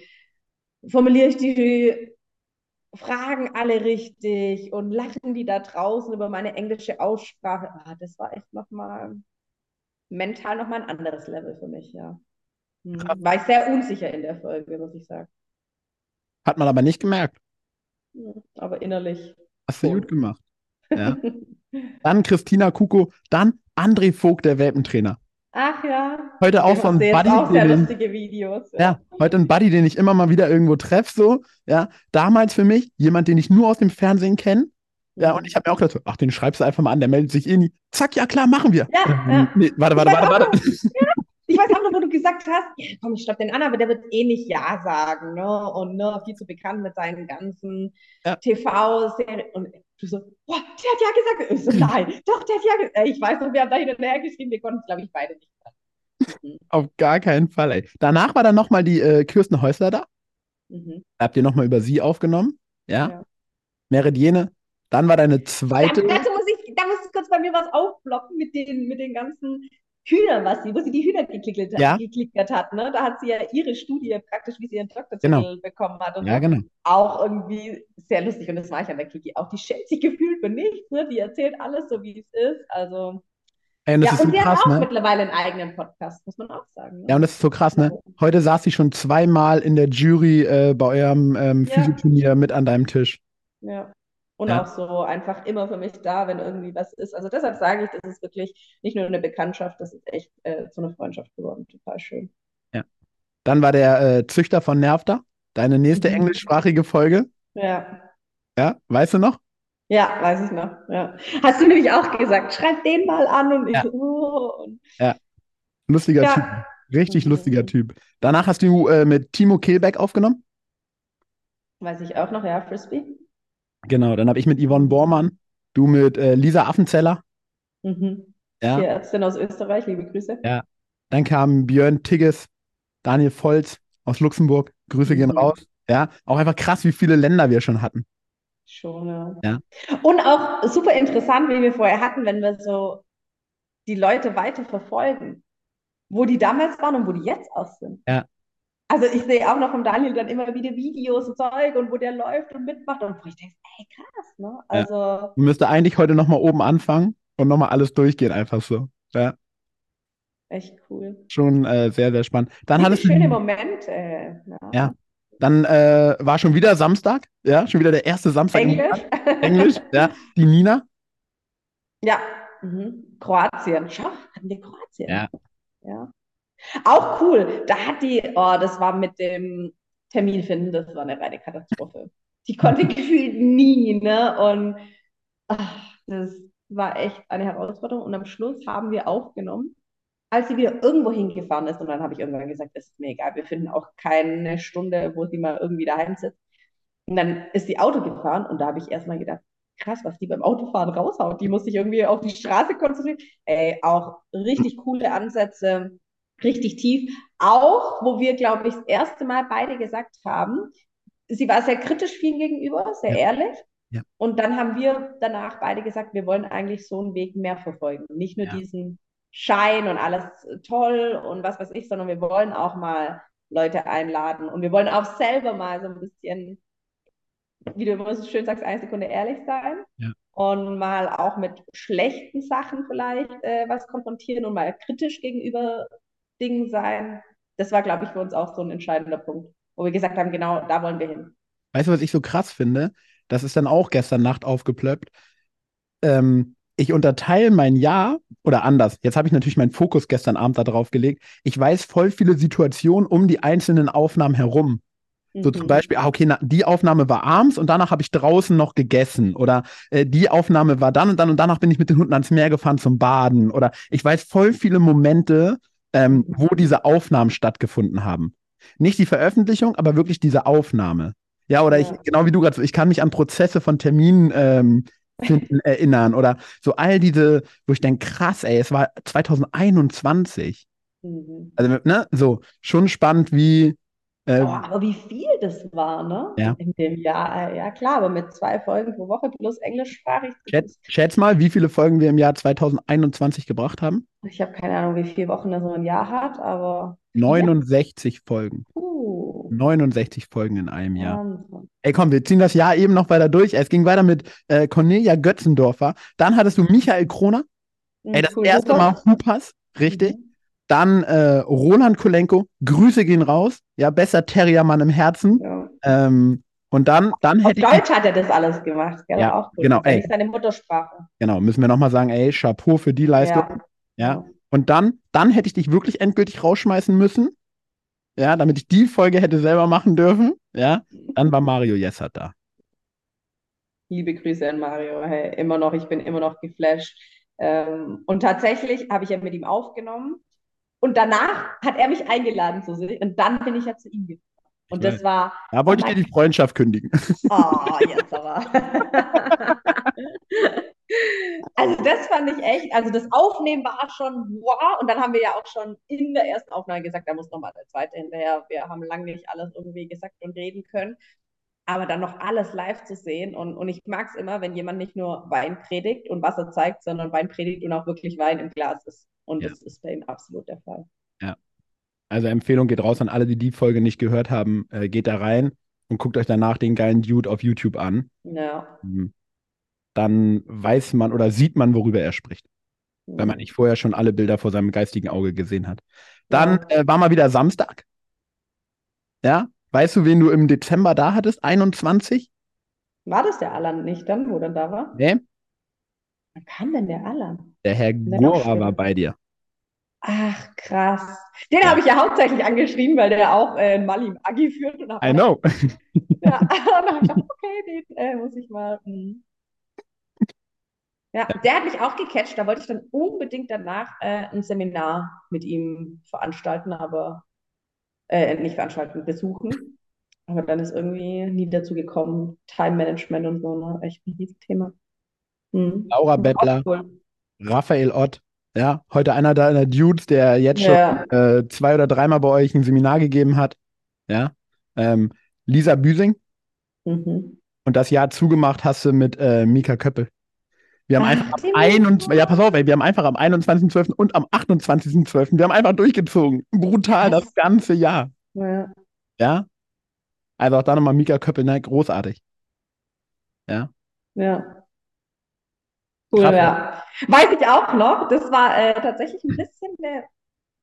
formuliere ich die Fragen alle richtig und lachen die da draußen über meine englische Aussprache. Ah, das war echt nochmal mental nochmal ein anderes Level für mich, ja. Hm. War ich sehr unsicher in der Folge, muss ich sagen. Hat man aber nicht gemerkt. Aber innerlich. Hast du gut gemacht. Ja. (laughs) dann Christina Kuko, dann André Vogt, der Welpentrainer. Ach ja. Heute auch so ein Buddy. Auch sehr den, lustige Videos. Ja. ja, heute ein Buddy, den ich immer mal wieder irgendwo treffe. So. Ja, damals für mich jemand, den ich nur aus dem Fernsehen kenne. Ja, und ich habe mir auch gedacht, ach, den schreibst du einfach mal an, der meldet sich eh nie. Zack, ja klar, machen wir. Ja, ja. Nee, warte, warte, warte, warte. Ja. Ich weiß auch noch, wo du gesagt hast, ja, komm, ich stopp den an, aber der wird eh nicht Ja sagen, ne? Und ne, viel zu bekannt mit seinen ganzen Ja. TV-Serien. Und du so, boah, der hat Ja gesagt. Ich so, nein, doch, der hat Ja gesagt. Ich weiß noch, wir haben da hin und her geschrieben, wir konnten es, glaube ich, beide nicht. Mhm. Auf gar keinen Fall, ey. Danach war dann nochmal die äh, Kirsten Häusler da. Mhm. Da habt ihr nochmal über sie aufgenommen. Ja. Ja. Meridiene. Dann war deine Da, zweite. dazu muss ich, da muss kurz bei mir was aufblocken mit den, mit den ganzen Hühnern, was sie, wo sie die Hühner geklickert hat, Ja. geklickert hat. Ne? Da hat sie ja ihre Studie praktisch, wie sie ihren Doktortitel Genau. bekommen hat. Und Ja, genau. auch irgendwie sehr lustig. Und das war ich an der Kiki auch. Die schämt sich gefühlt für nichts. Ne? Die erzählt alles so, wie es ist. Also, Ey, und ja, ist so und sie krass, hat auch ne? mittlerweile einen eigenen Podcast, muss man auch sagen. Ne? Ja, und das ist so krass, ne? Heute saß sie schon zweimal in der Jury äh, bei eurem ähm, Ja. Physioturnier mit an deinem Tisch. Ja. Und Ja. auch so einfach immer für mich da, wenn irgendwie was ist. Also deshalb sage ich, das ist wirklich nicht nur eine Bekanntschaft, das ist echt äh, so eine Freundschaft geworden. Total schön. Dann war der äh, Züchter von Nerv da. Deine nächste Mhm. englischsprachige Folge. Ja. Ja, weißt du noch? Ja, weiß ich noch. Ja. Hast du nämlich auch gesagt, schreib den mal an und ich Ja. so, oh, und Lustiger Ja. Typ. Richtig Mhm. lustiger Typ. Danach hast du äh, mit Timo Kehlbeck aufgenomhm. weiß ich auch noch, ja, Frisbee. Genau, dann habe ich mit Yvonne Bormann, du mit äh, Lisa Affenzeller. Mhm. Ja. Die Ärztin aus Österreich, liebe Grüße. Ja. Dann kam Björn Tigges, Daniel Volz aus Luxemburg. Grüße gehen Mhm. raus. Ja, auch einfach krass, wie viele Länder wir schon hatten. Schon, ja. Ja. Und auch super interessant, wie wir vorher hatten, wenn wir so die Leute weiter verfolgen, wo die damals waren und wo die jetzt auch sind. Ja. Also ich sehe auch noch vom Daniel dann immer wieder Videos und Zeug und wo der läuft und mitmacht und wo ich denke, ey, krass, ne? Also Man müsste eigentlich heute nochmal oben anfangen und nochmal alles durchgehen, einfach so. Ja, echt cool. schon äh, sehr, sehr spannend. Dann hattest du, schöne Momente. Ja. Ja. dann äh, war schon wieder Samstag, ja, schon wieder der erste Samstag Englisch? Englisch, ja, die Nina. Ja. Mhm. Kroatien. Schau, hatten wir Kroatien. Ja. Ja. Auch cool. Da hat die, oh, das war mit dem Termin finden, das war eine reine Katastrophe. Die konnte (laughs) gefühlt nie, ne? Und ach, das war echt eine Herausforderung. Und am Schluss haben wir aufgenommen, als sie wieder irgendwo hingefahren ist. Und dann habe ich irgendwann gesagt, das ist mir egal, wir finden auch keine Stunde, wo sie mal irgendwie daheim sitzt. Und dann ist sie Auto gefahren und da habe ich erstmal gedacht, krass, was die beim Autofahren raushaut. Die muss sich irgendwie auf die Straße konzentrieren. Ey, auch richtig coole Ansätze, richtig tief. Auch, wo wir, glaube ich, das erste Mal beide gesagt haben, sie war sehr kritisch vielen gegenüber, sehr Ja. ehrlich. Ja. Und dann haben wir danach beide gesagt, wir wollen eigentlich so einen Weg mehr verfolgen. Nicht nur Ja. diesen Schein und alles toll und was weiß ich, sondern wir wollen auch mal Leute einladen und wir wollen auch selber mal so ein bisschen, wie du immer so schön sagst, eine Sekunde ehrlich sein Ja. und mal auch mit schlechten Sachen vielleicht äh, was konfrontieren und mal kritisch gegenüber Dingen sein. Das war, glaube ich, für uns auch so ein entscheidender Punkt, wo wir gesagt haben, genau da wollen wir hin. Weißt du, was ich so krass finde? Das ist dann auch gestern Nacht aufgeplöppt. Ähm, ich unterteile mein Jahr oder anders. Jetzt habe ich natürlich meinen Fokus gestern Abend darauf gelegt. Ich weiß voll viele Situationen um die einzelnen Aufnahmen herum. So zum Mhm. Beispiel, ah, okay, na, die Aufnahme war abends und danach habe ich draußen noch gegessen. Oder äh, die Aufnahme war dann und dann und danach bin ich mit den Hunden ans Meer gefahren zum Baden. Oder ich weiß voll viele Momente, ähm, wo diese Aufnahmen stattgefunden haben. Nicht die Veröffentlichung, aber wirklich diese Aufnahme. Ja, oder ich, Ja. genau wie du gerade, ich kann mich an Prozesse von Terminen ähm, finden, (laughs) erinnern. Oder so all diese, wo ich denke, krass, ey, es war 2021. Mhm. Also, ne, so, schon spannend, wie. Äh, Oh, aber wie viel das war, ne? Ja. In dem Jahr. Ja, klar, aber mit zwei Folgen pro Woche plus englischsprachig. Schätz, schätz mal, wie viele Folgen wir im Jahr 2021 gebracht haben? Ich habe keine Ahnung, wie viele Wochen das so ein Jahr hat, aber 69 Folgen. uh, 69 Folgen in einem Jahr. Wahnsinn. Ey, komm, wir ziehen das Jahr eben noch weiter durch. Es ging weiter mit äh, Cornelia Götzendorfer. Dann hattest du Michael Kroner. Ey, das Cool, erste. Mal Hupas, richtig. Mhm. Dann äh, Roland Kolenko. Grüße gehen raus. Ja, besser Terriermann im Herzen. Ja. Ähm, und dann, dann Auf hätte ich. Deutsch hat er das alles gemacht, gell? Ja, Auch cool. genau, Das ist ey. seine Muttersprache. Genau, müssen wir nochmal sagen, ey, Chapeau für die Leistung. Ja. Ja. Und dann, dann hätte ich dich wirklich endgültig rausschmeißen müssen. Ja, damit ich die Folge hätte selber machen dürfen. Ja, dann war Mario Jessert da. Liebe Grüße an Mario. Hey, immer noch, ich bin immer noch geflasht. Ähm, und tatsächlich habe ich ja mit ihm aufgenommen Und danach hat er mich eingeladen zu sich und dann bin ich ja zu ihm gekommen. Und das war. Da wollte ich dir die Freundschaft kündigen. (laughs) Oh, jetzt aber. (laughs) also, das fand ich echt. Also, das Aufnehmen war schon wow. Und dann haben wir ja auch schon in der ersten Aufnahme gesagt, da muss nochmal der zweite hinterher. Wir haben lange nicht alles irgendwie gesagt und reden können. Aber dann noch alles live zu sehen. Und, und ich mag es immer, wenn jemand nicht nur Wein predigt und Wasser zeigt, sondern Wein predigt und auch wirklich Wein im Glas ist. Und ja. das ist bei ihm absolut der Fall. Ja. Also Empfehlung geht raus an alle, die die Folge nicht gehört haben. Äh, geht da rein und guckt euch danach den geilen Dude auf YouTube an. Ja. Mhm. Dann weiß man oder sieht man, worüber er spricht. Mhm. Wenn man nicht vorher schon alle Bilder vor seinem geistigen Auge gesehen hat. Dann ja. äh, war mal wieder Samstag. Ja. Weißt du, wen du im Dezember da hattest? 21? War das der Alan nicht dann, wo dann da war? Nee. Wann kam denn der Alan? Der Herr Gora war bei dir. Ach, krass. Den ja. habe ich ja hauptsächlich angeschrieben, weil der auch äh, Mali Agi führt. Und I know. (laughs) ja, (laughs) und dann ich gedacht, okay, den äh, muss ich mal. Mh. Hm. Ja, der hat mich auch gecatcht. Da wollte ich dann unbedingt danach äh, ein Seminar mit ihm veranstalten, aber äh, nicht veranstalten, besuchen. Aber dann ist irgendwie nie dazu gekommen. Time Management und so, ne? Echt ein Riesenthema. Hm. Laura Bettler, cool. Raphael Ott, ja, heute einer deiner Dudes, der jetzt schon ja. äh, zwei oder dreimal bei euch ein Seminar gegeben hat. Ja. Ähm, Lisa Büsing. Mhm. Und das Jahr zugemacht hast du mit äh, Mika Köppel. Wir haben Ach, einfach am 21, ja, pass auf, ey, wir haben einfach am 21.12. und am 28.12. Wir haben einfach durchgezogen. Brutal das ganze Jahr. Ja. Ja. Also auch da nochmal Mika Köppel, ne, großartig. Ja. Ja. Cool, ja. Weiß ich auch noch. Das war äh, tatsächlich ein bisschen eine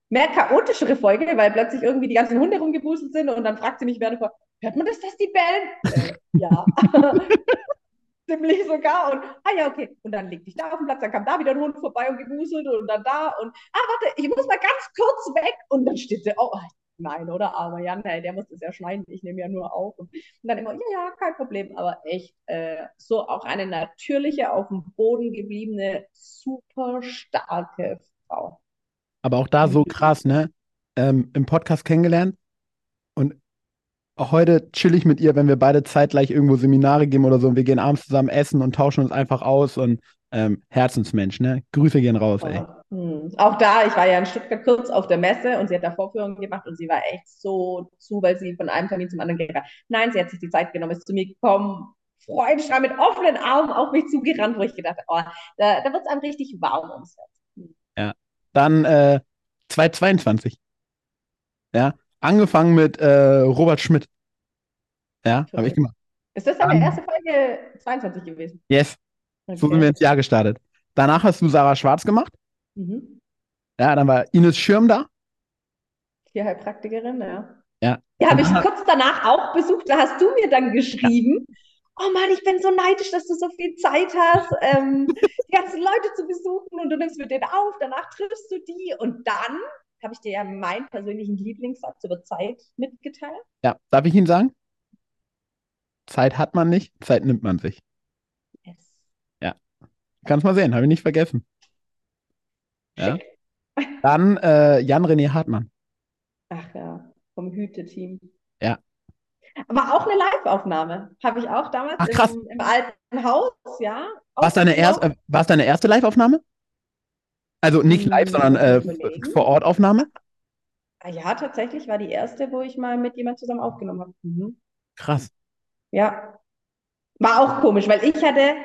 mehr chaotischere Folge, weil plötzlich irgendwie die ganzen Hunde rumgebustelt sind und dann fragt sie mich während vor, hört man das, dass die bellen? Äh, ja. (laughs) (laughs) Ziemlich sogar. Und, ah ja, okay. Und dann legte ich da auf den Platz, dann kam da wieder ein Hund vorbei und gewuselt und dann da und, ah, warte, ich muss mal ganz kurz weg. Und dann steht sie, oh, nein, oder? Aber Jan, hey, der muss das ja schneiden, ich nehme ja nur auf. Und, dann immer, ja, ja, kein Problem, aber echt äh, so auch eine natürliche, auf dem Boden gebliebene, super starke Frau. Aber auch da so krass, ne? Ähm, Im Podcast kennengelernt heute chill ich mit ihr, wenn wir beide zeitgleich irgendwo Seminare geben oder so und wir gehen abends zusammen essen und tauschen uns einfach aus und ähm, Herzensmensch, ne? Grüße gehen raus, ey. Mhm. Auch da, ich war ja in Stuttgart kurz auf der Messe und sie hat da Vorführungen gemacht und sie war echt so zu, weil sie von einem Termin zum anderen gegangen Nein, sie hat sich die Zeit genommen, ist zu mir gekommen, freudestrahl mit offenen Armen auf mich zugerannt, wo ich gedacht habe, oh, da, da wird es einem richtig warm ums Herz. Mhm. Ja, dann äh, 2022. Ja, angefangen mit äh, Robert Schmidt. Ja, habe ich gemacht. Ist das deine um, erste Folge 22 gewesen? Yes. Okay. So sind wir ins Jahr gestartet. Danach hast du Sarah Schwarz gemacht. Mhm. Ja, dann war Ines Schirm da. Tierheilpraktikerin, ja. Ja. Ja, habe ich kurz danach auch besucht. Da hast du mir dann geschrieben. Ja. Oh Mann, ich bin so neidisch, dass du so viel Zeit hast, ähm, die ganzen Leute zu besuchen und du nimmst mit denen auf, danach triffst du die und dann habe ich dir ja meinen persönlichen Lieblingssatz über Zeit mitgeteilt. Ja, darf ich Ihnen sagen? Zeit hat man nicht, Zeit nimmt man sich. Yes. Ja. Kannst mal sehen, habe ich nicht vergessen. Ja. (laughs) Dann äh, Jan-René Hartmann. Ach ja, vom Hüte-Team. Ja. Aber auch eine Live-Aufnahme. Habe ich auch damals Ach, krass. Im, im alten Haus, ja. War es deine, erst, äh, deine erste Live-Aufnahme? Also nicht live, hm, sondern äh, vor Ort Aufnahme? Ah ja, tatsächlich war die erste, wo ich mal mit jemand zusammen aufgenommen habe. Mhm. Krass. Ja. War auch komisch, weil ich hatte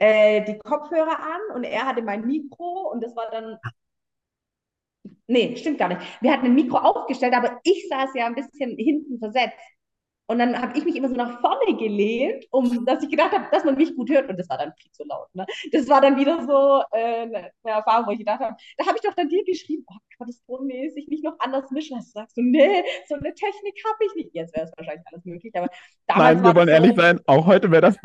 äh, die Kopfhörer an und er hatte mein Mikro und das war dann. Nee, stimmt gar nicht. Wir hatten ein Mikro aufgestellt, aber ich saß ja ein bisschen hinten versetzt. Und dann habe ich mich immer so nach vorne gelehnt, um dass ich gedacht habe, dass man mich gut hört. Und das war dann viel zu laut. Ne? Das war dann wieder so äh, eine Erfahrung, wo ich gedacht habe, da habe ich doch dann dir geschrieben, oh Gott, das tonmäßig nicht noch anders mischen. Da sagst du, nee, so eine Technik habe ich nicht. Jetzt wäre es wahrscheinlich alles möglich. Aber damals Nein, wir wollen ehrlich so, sein, auch heute wäre das.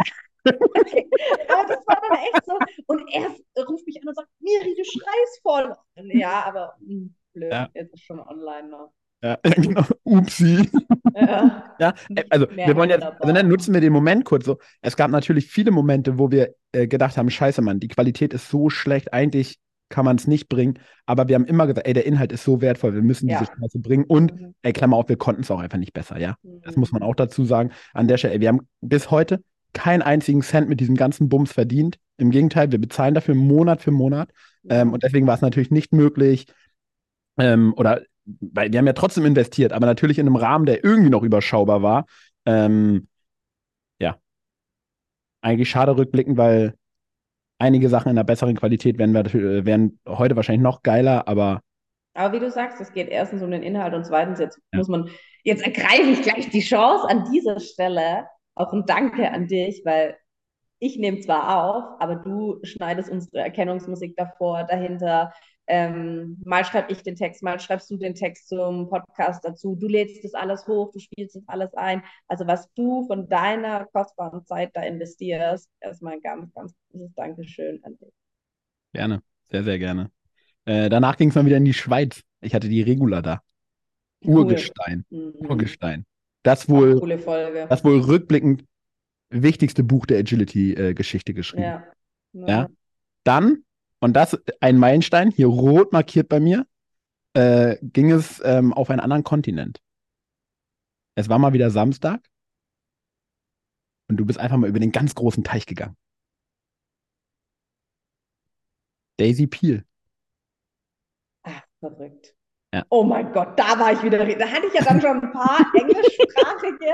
okay. (laughs) Aber das war dann echt so. Und er ruft mich an und sagt, Miri, du schreist voll. Ja, aber mh, hm, blöd, ja. jetzt ist schon online. Ne? Ja, (laughs) genau. Upsi. Ja. (laughs) ja, äh, also wir wollen jetzt, also dann nutzen wir den Moment kurz so. Es gab natürlich viele Momente, wo wir äh, gedacht haben, scheiße, Mann, die Qualität ist so schlecht, eigentlich kann man es nicht bringen. Aber wir haben immer gesagt, ey, der Inhalt ist so wertvoll, wir müssen Ja. diese Scheiße bringen. Und, Mhm. ey, Klammer auf, wir konnten es auch einfach nicht besser, ja. Das Mhm. muss man auch dazu sagen. An der Stelle, ey, wir haben bis heute keinen einzigen Cent mit diesem ganzen Bums verdient. Im Gegenteil, wir bezahlen dafür Monat für Monat. Ähm, und deswegen war es natürlich nicht möglich, ähm, oder weil wir haben ja trotzdem investiert, aber natürlich in einem Rahmen, der irgendwie noch überschaubar war. Ähm, ja. Eigentlich schade rückblickend, weil einige Sachen in einer besseren Qualität wären, wir- äh, wären heute wahrscheinlich noch geiler, aber Aber wie du sagst, es geht erstens um den Inhalt und zweitens, jetzt Ja. muss man, jetzt ergreife ich gleich die Chance an dieser Stelle, auch ein Danke an dich, weil ich nehme zwar auf, aber du schneidest unsere Erkennungsmusik davor, dahinter. Ähm, mal schreibe ich den Text, mal schreibst du den Text zum Podcast dazu. Du lädst das alles hoch, du spielst das alles ein. Also was du von deiner kostbaren Zeit da investierst, erstmal ein ganz, ganz großes Dankeschön an dich. gerne. Sehr, sehr gerne. Äh, danach ging es mal wieder in die Schweiz. Ich hatte die Regula da. Cool. Urgestein. Mhm. Urgestein. Das wohl, das wohl rückblickend wichtigste Buch der Agility-Geschichte geschrieben. Ja. Ja. Dann, und das ein Meilenstein, hier rot markiert bei mir, äh, ging es ähm, auf einen anderen Kontinent. Es war mal wieder Samstag und du bist einfach mal über den ganz großen Teich gegangen. Daisy Peel. Ach, verrückt. Ja. Oh mein Gott, da war ich wieder. Da hatte ich ja dann schon ein paar (laughs) englischsprachige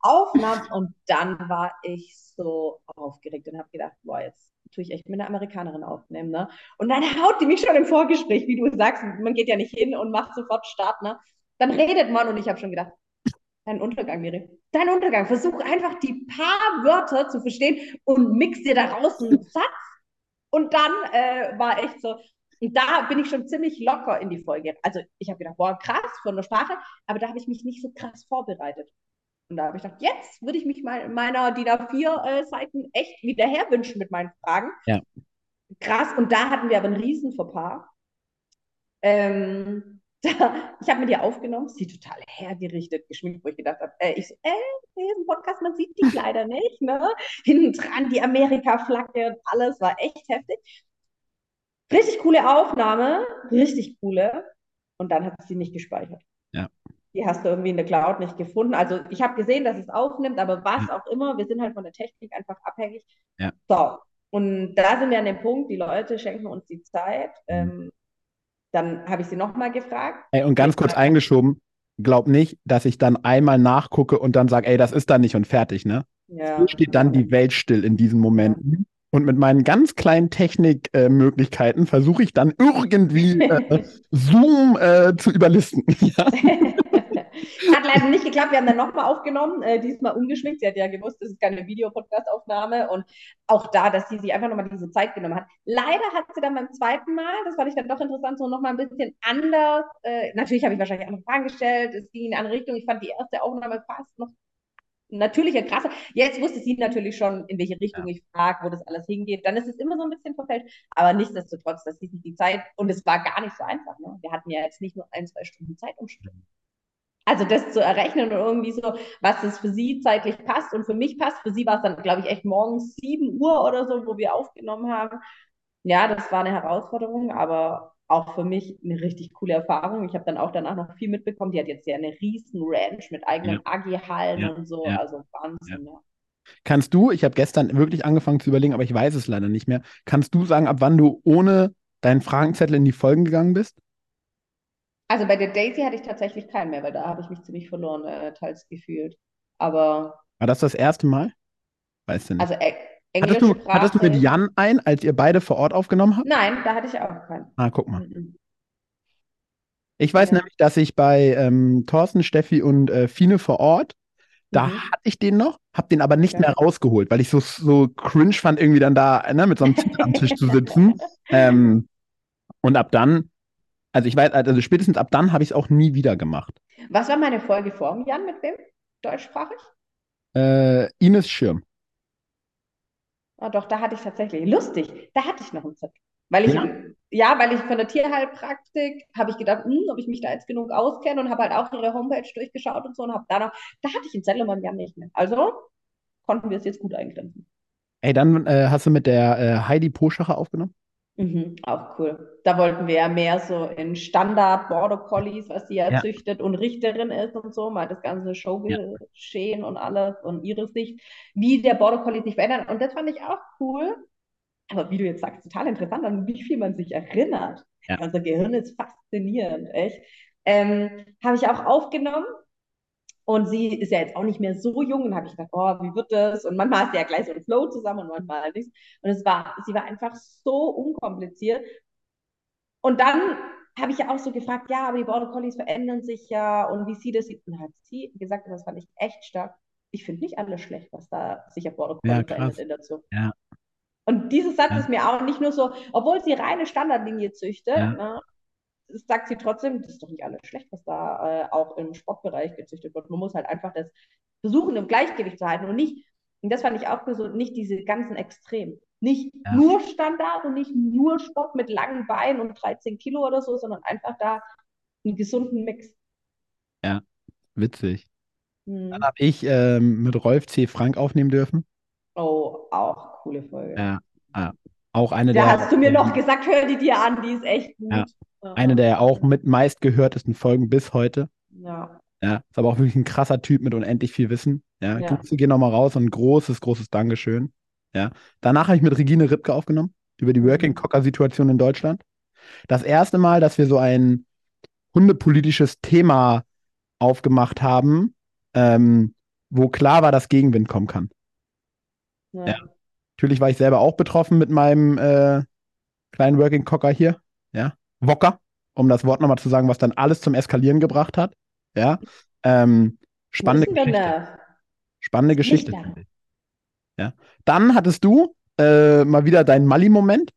Aufnahmen und dann war ich so aufgeregt und habe gedacht, boah, jetzt tue ich echt mit einer Amerikanerin aufnehmen, ne? Und dann (laughs) haut die mich schon im Vorgespräch, wie du sagst, man geht ja nicht hin und macht sofort Start, ne? Dann redet man und ich habe schon gedacht, dein Untergang, Miri. Dein Untergang. Versuch einfach die paar Wörter zu verstehen und mix dir daraus einen (laughs) Satz. Und dann äh, war echt so, und da bin ich schon ziemlich locker in die Folge. Also ich habe gedacht, boah, krass von der Sprache, aber da habe ich mich nicht so krass vorbereitet. Und da habe ich gedacht, jetzt würde ich mich mal in meiner DIN A4-Seiten echt wieder herwünschen mit meinen Fragen. Ja. Krass. Und da hatten wir aber einen riesen Fauxpas. Ähm, (laughs) da, ich habe mir die aufgenommen, sie total hergerichtet, geschminkt, wo ich gedacht habe, äh, ich so, äh, ein Podcast, man sieht dich leider nicht, ne? Hinten dran die Amerika-Flagge, alles war echt heftig. Richtig coole Aufnahme, richtig coole. Und dann hat sie nicht gespeichert. Ja. Die hast du irgendwie in der Cloud nicht gefunden. Also ich habe gesehen, dass es aufnimmt, aber was auch immer, wir sind halt von der Technik einfach abhängig. Ja. So, und da sind wir an dem Punkt, die Leute schenken uns die Zeit. Ähm, dann habe ich sie nochmal gefragt. Ey, und ganz kurz eingeschoben, glaub nicht, dass ich dann einmal nachgucke und dann sage, ey, das ist dann nicht und fertig, ne? Ja. Hier steht dann die Welt still in diesen Momenten. Und mit meinen ganz kleinen Technikmöglichkeiten versuche ich dann irgendwie (laughs) äh, Zoom äh, zu überlisten. (laughs) ja? (laughs) Hat leider nicht geklappt. Wir haben dann nochmal aufgenommen, äh, diesmal ungeschminkt. Sie hat ja gewusst, das ist keine Videopodcast-Aufnahme. Und auch da, dass sie sich einfach nochmal diese Zeit genommen hat. Leider hat sie dann beim zweiten Mal, das fand ich dann doch interessant, so nochmal ein bisschen anders. Äh, natürlich habe ich wahrscheinlich andere Fragen gestellt. Es ging in eine andere Richtung. Ich fand die erste Aufnahme fast noch natürlicher, krasser. Jetzt wusste sie natürlich schon, in welche Richtung ich frage, wo das alles hingeht. Dann ist es immer so ein bisschen verfällt. Aber nichtsdestotrotz, dass sie sich die Zeit, und es war gar nicht so einfach. Ne? Wir hatten ja jetzt nicht nur ein, zwei Stunden Zeit umstellen. Also das zu errechnen und irgendwie so, was es für sie zeitlich passt und für mich passt. Für sie war es dann, glaube ich, echt morgens 7 Uhr oder so, wo wir aufgenommen haben. Ja, das war eine Herausforderung, aber auch für mich eine richtig coole Erfahrung. Ich habe dann auch danach noch viel mitbekommen. Die hat jetzt ja eine riesen Ranch mit eigenen AG-Hallen Ja, und so. ja, Also Wahnsinn, ja. Kannst du, ich habe gestern wirklich angefangen zu überlegen, aber ich weiß es leider nicht mehr. Kannst du sagen, ab wann du ohne deinen Fragenzettel in die Folgen gegangen bist? Also bei der Daisy hatte ich tatsächlich keinen mehr, weil da habe ich mich ziemlich verloren, äh, teils gefühlt. Aber, War das das erste Mal? Weißt du nicht. also äh, hattest, du, hattest du mit Sprache- Jan ein, als ihr beide vor Ort aufgenommen habt? Nein, da hatte ich auch keinen. Ah, guck mal. Mhm. Ich weiß Ja. nämlich, dass ich bei ähm, Thorsten, Steffi und äh, Fine vor Ort, da Mhm. hatte ich den noch, hab den aber nicht Okay. mehr rausgeholt, weil ich so, so cringe fand, irgendwie dann da ne, mit so einem Zettel am Tisch zu sitzen. (laughs) Ähm, und ab dann, also ich weiß, also spätestens ab dann habe ich es auch nie wieder gemacht. Was war meine Folge vor dem Jan mit wem? Deutschsprachig? Äh, Ines Schirm. Ah, doch, da hatte ich tatsächlich. Lustig, da hatte ich noch einen Zettel. Weil ich, Ja? ja, weil ich von der Tierheilpraktik habe ich gedacht, hm, ob ich mich da jetzt genug auskenne und habe halt auch ihre Homepage durchgeschaut und so und habe da noch, da hatte ich einen Zettel und beim Jan nicht mehr. Also konnten wir es jetzt gut eingrenzen. Ey, dann äh, hast du mit der äh, Heidi Poschacher aufgenommen? Mhm, auch cool. Da wollten wir ja mehr so in Standard Border Collies, was sie ja, Ja. züchtet und Richterin ist und so, mal das ganze Ja. Showgeschehen und alles und ihre Sicht, wie der Border Collie sich verändert. Und das fand ich auch cool. Aber wie du jetzt sagst, total interessant, an wie viel man sich erinnert. Ja. Unser Gehirn ist faszinierend, echt. Ähm, habe ich auch aufgenommen. Und sie ist ja jetzt auch nicht mehr so jung und habe ich gedacht, oh, wie wird das? Und manchmal hast du ja gleich so einen Flow zusammen und manchmal halt nicht. Und es war, sie war einfach so unkompliziert. Und dann habe ich ja auch so gefragt, ja, aber die Border Collies verändern sich ja und wie sie das sieht. Und hat sie gesagt, und das fand ich echt stark, ich finde nicht alles schlecht, was da sich auf Border Collie Ja, verändert in der Zucht. Ja. Und dieser Satz Ja. ist mir auch nicht nur so, obwohl sie reine Standardlinie züchtet, Ja. ne, sagt sie trotzdem, das ist doch nicht alles schlecht, was da äh, auch im Sportbereich gezüchtet wird. Man muss halt einfach das versuchen, im Gleichgewicht zu halten und nicht, und das fand ich auch so, nicht diese ganzen Extremen. Nicht Ja. nur Standard und nicht nur Sport mit langen Beinen und 13 Kilo oder so, sondern einfach da einen gesunden Mix. Witzig. Hm. Dann habe ich ähm, mit Rolf C. Frank aufnehmen dürfen. Oh, auch coole Folge. Ja. ja. Auch eine Da der, hast du mir noch (laughs) gesagt, hör die dir an, die ist echt gut. Ja. Eine der auch mit meistgehörtesten Folgen bis heute. Ja. Ja, ist aber auch wirklich ein krasser Typ mit unendlich viel Wissen. Ja, Ja. Grüße gehen nochmal raus und ein großes, großes Dankeschön. Ja, danach habe ich mit Regine Ripke aufgenommen über die Working Cocker Situation in Deutschland. Das erste Mal, dass wir so ein hundepolitisches Thema aufgemacht haben, ähm, wo klar war, dass Gegenwind kommen kann. Ja. Ja. Natürlich war ich selber auch betroffen mit meinem äh, kleinen Working Cocker hier. Ja, Wocker, um das Wort nochmal zu sagen, was dann alles zum Eskalieren gebracht hat. Ja, ähm, spannende Geschichte. Spannende Geschichte. Ja. Dann hattest du äh, mal wieder deinen Mali-Moment.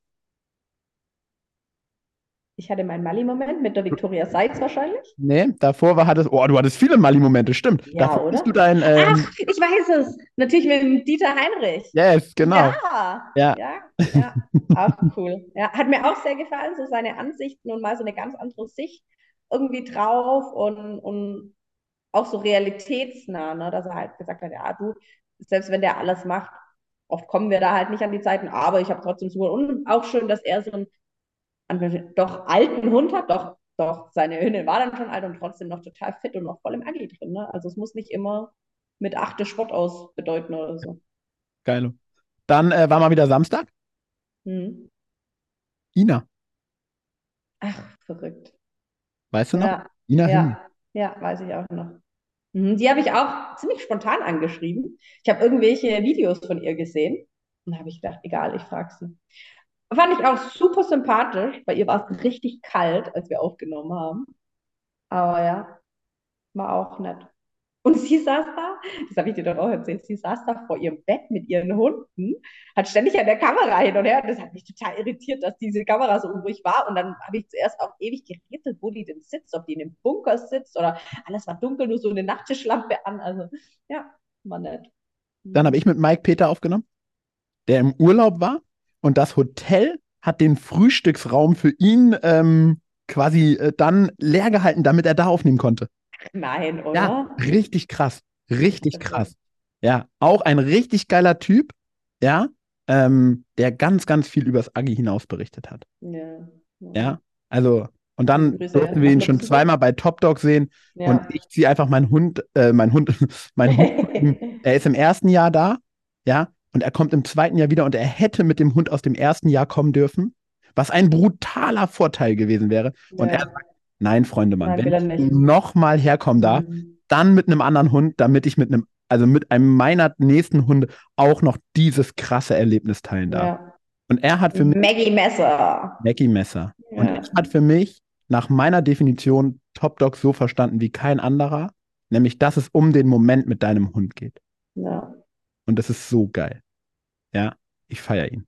Ich hatte meinen Mali-Moment mit der Victoria Seitz wahrscheinlich. Nee, davor war, hattest, oh, du hattest viele Mali-Momente, stimmt. Ja, davor oder? du dein, ähm, Ach, ich weiß es. Natürlich mit dem Dieter Heinrich. yes, genau. Ja, Ja. ja, ja, auch cool. Ja, hat mir auch sehr gefallen, so seine Ansichten und mal so eine ganz andere Sicht irgendwie drauf und, und auch so realitätsnah, ne? dass er halt gesagt hat, ja, du, selbst wenn der alles macht, oft kommen wir da halt nicht an die Zeiten, aber ich habe trotzdem so und auch schön, dass er so an- doch alten Hund hat, doch, doch seine Hündin war dann schon alt und trotzdem noch total fit und noch voll im Agil drin. Ne? Also es muss nicht immer mit achte Sport aus bedeuten oder so. Geil. Dann äh, war mal wieder Samstag. Hm. Ina, Ach, verrückt. weißt du noch? Ja, Ina ja, ja, weiß ich auch noch. Mhm, Die habe ich auch ziemlich spontan angeschrieben. Ich habe irgendwelche Videos von ihr gesehen und da habe ich gedacht, egal, ich frage sie. Fand ich auch super sympathisch. Bei ihr war es richtig kalt, als wir aufgenommen haben. Aber ja, war auch nett. Und sie saß da, das habe ich dir doch auch erzählt, sie saß da vor ihrem Bett mit ihren Hunden, hat ständig an der Kamera hin und her. Das hat mich total irritiert, dass diese Kamera so unruhig war. Und dann habe ich zuerst auch ewig gerätselt, wo die denn sitzt, ob die in einem Bunker sitzt oder alles war dunkel, nur so eine Nachttischlampe an. Also ja, war nett. Dann habe ich mit Mike Peter aufgenommen, der im Urlaub war und das Hotel hat den Frühstücksraum für ihn ähm, quasi äh, dann leer gehalten, damit er da aufnehmen konnte. Nein, oder? Ja, richtig krass. Richtig krass. Ja, auch ein richtig geiler Typ, ja, ähm, der ganz, ganz viel übers Agi hinaus berichtet hat. Ja. Ja, also, und dann Grüße durften wir ihn schon zweimal bei Top Dog sehen Ja. und ich ziehe einfach meinen Hund, äh, mein Hund, (laughs) mein Hund, (laughs) er ist im ersten Jahr da, ja, und er kommt im zweiten Jahr wieder und er hätte mit dem Hund aus dem ersten Jahr kommen dürfen, was ein brutaler Vorteil gewesen wäre. Und Ja. er sagt, nein, Freunde, Mann, wenn ich nochmal herkommen darf, Mhm. dann mit einem anderen Hund, damit ich mit einem, also mit einem meiner nächsten Hunde auch noch dieses krasse Erlebnis teilen darf. Ja. Und er hat für mich Maggie Messer. Mackie Messer. Und er hat für mich nach meiner Definition Top Dog so verstanden wie kein anderer, nämlich dass es um den Moment mit deinem Hund geht. Ja. Und das ist so geil. Ja, ich feiere ihn.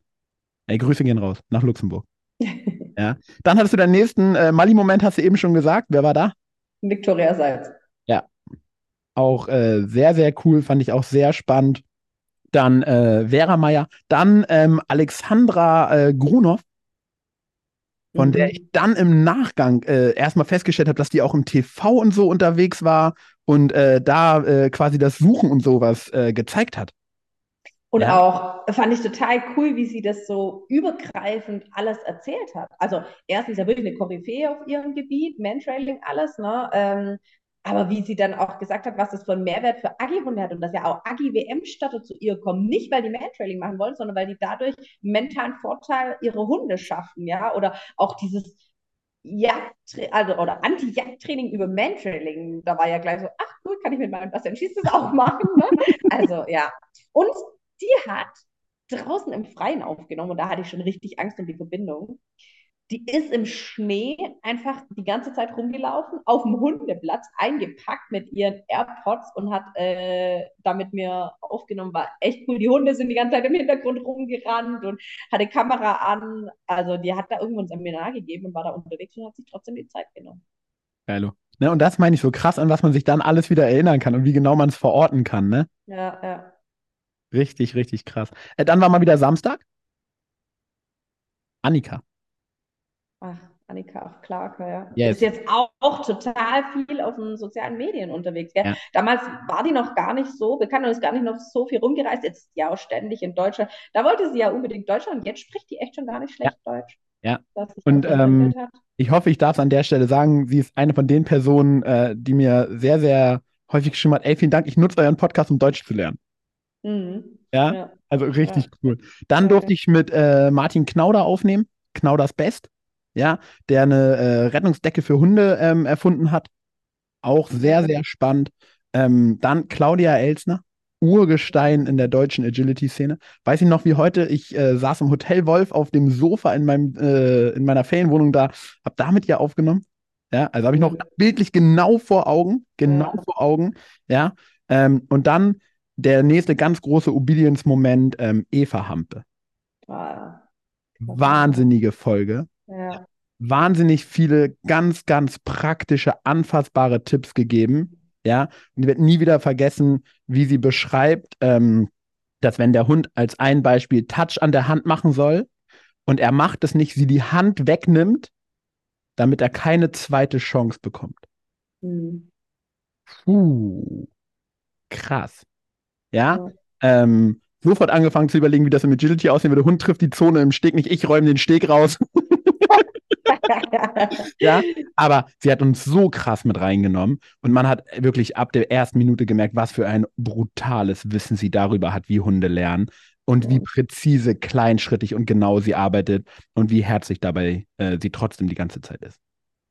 Ey, Grüße gehen raus nach Luxemburg. (laughs) Ja. Dann hattest du deinen nächsten äh, Mali-Moment, hast du eben schon gesagt. Wer war da? Victoria Salz. Auch äh, sehr, sehr cool, fand ich auch sehr spannend. Dann äh, Vera Meyer, dann ähm, Alexandra äh, Grunow, von der Mhm. ich dann im Nachgang äh, erstmal festgestellt habe, dass die auch im TV und so unterwegs war und äh, da äh, quasi das Suchen und sowas äh, gezeigt hat. Und Ja. auch fand ich total cool, wie sie das so übergreifend alles erzählt hat. Also erstens ja wirklich eine Koryphäe auf ihrem Gebiet, Mantrailing, alles, ne? Ähm, aber wie sie dann auch gesagt hat, was das für einen Mehrwert für Aggi-Hunde hat und dass ja auch Aggi-WM-Starter zu ihr kommen, nicht weil die Mantrailing machen wollen, sondern weil die dadurch mentalen Vorteil ihre Hunde schaffen, ja, oder auch dieses Jagd, also oder Anti-Jagd-Training über Mantrailing, da war ja gleich so, ach cool, kann ich mit meinem Bastian Schieß das auch (laughs) machen, ne? Also ja. Und die hat draußen im Freien aufgenommen und da hatte ich schon richtig Angst um die Verbindung. Die ist im Schnee einfach die ganze Zeit rumgelaufen, auf dem Hundeplatz eingepackt mit ihren AirPods und hat äh, da mit mir aufgenommen. War echt cool. Die Hunde sind die ganze Zeit im Hintergrund rumgerannt und hatte Kamera an. Also die hat da irgendwo ein Seminar gegeben und war da unterwegs und hat sich trotzdem die Zeit genommen. Geilo. Ne, und das meine ich so krass, an was man sich dann alles wieder erinnern kann und wie genau man es verorten kann, ne? Ja, ja. Richtig, richtig krass. Äh, dann war mal wieder Samstag. Annika. Ach, Annika auch Clarke, ja. Yes. Ist jetzt auch, auch total viel auf den sozialen Medien unterwegs. Ja. Damals war die noch gar nicht so, bekannt und ist gar nicht noch so viel rumgereist. Jetzt ist sie ja auch ständig in Deutschland. Da wollte sie ja unbedingt Deutschland. Jetzt spricht die echt schon gar nicht schlecht Deutsch. Ja. Was sich Und, ähm. Ich hoffe, ich darf es an der Stelle sagen, sie ist eine von den Personen, äh, die mir sehr, sehr häufig geschrieben hat, ey, vielen Dank, ich nutze euren Podcast, um Deutsch zu lernen. Mhm. Ja, Ja. also richtig cool. Dann Ja, durfte ich mit äh, Martin Knauder aufnehmen, Knauders Best, ja, der eine äh, Rettungsdecke für Hunde ähm, erfunden hat. Auch sehr, sehr spannend. Ähm, dann Claudia Elsner, Urgestein in der deutschen Agility-Szene. Weiß ich noch wie heute, ich äh, saß im Hotel Wolf auf dem Sofa in, meinem, äh, in meiner Ferienwohnung da, hab damit ihr aufgenommen. Ja, also habe ich noch Mhm. bildlich genau vor Augen, genau Ja. vor Augen, ja. Ähm, und dann der nächste ganz große Obedience-Moment, ähm, Eva Hampe. Ah, Wahnsinnige Folge. ja. Wahnsinnig viele ganz, ganz praktische, anfassbare Tipps gegeben. Ja, und ich werde nie wieder vergessen, wie sie beschreibt, ähm, dass wenn der Hund als ein Beispiel Touch an der Hand machen soll und er macht es nicht, sie die Hand wegnimmt, damit er keine zweite Chance bekommt. Mhm. Puh, krass. Ja, Ja. ähm, sofort angefangen zu überlegen, wie das im Agility aussehen würde. Hund trifft die Zone im Steg nicht, ich räume den Steg raus. (laughs) Ja, aber sie hat uns so krass mit reingenommen und man hat wirklich ab der ersten Minute gemerkt, was für ein brutales Wissen sie darüber hat, wie Hunde lernen und wie präzise, kleinschrittig und genau sie arbeitet und wie herzlich dabei äh, sie trotzdem die ganze Zeit ist.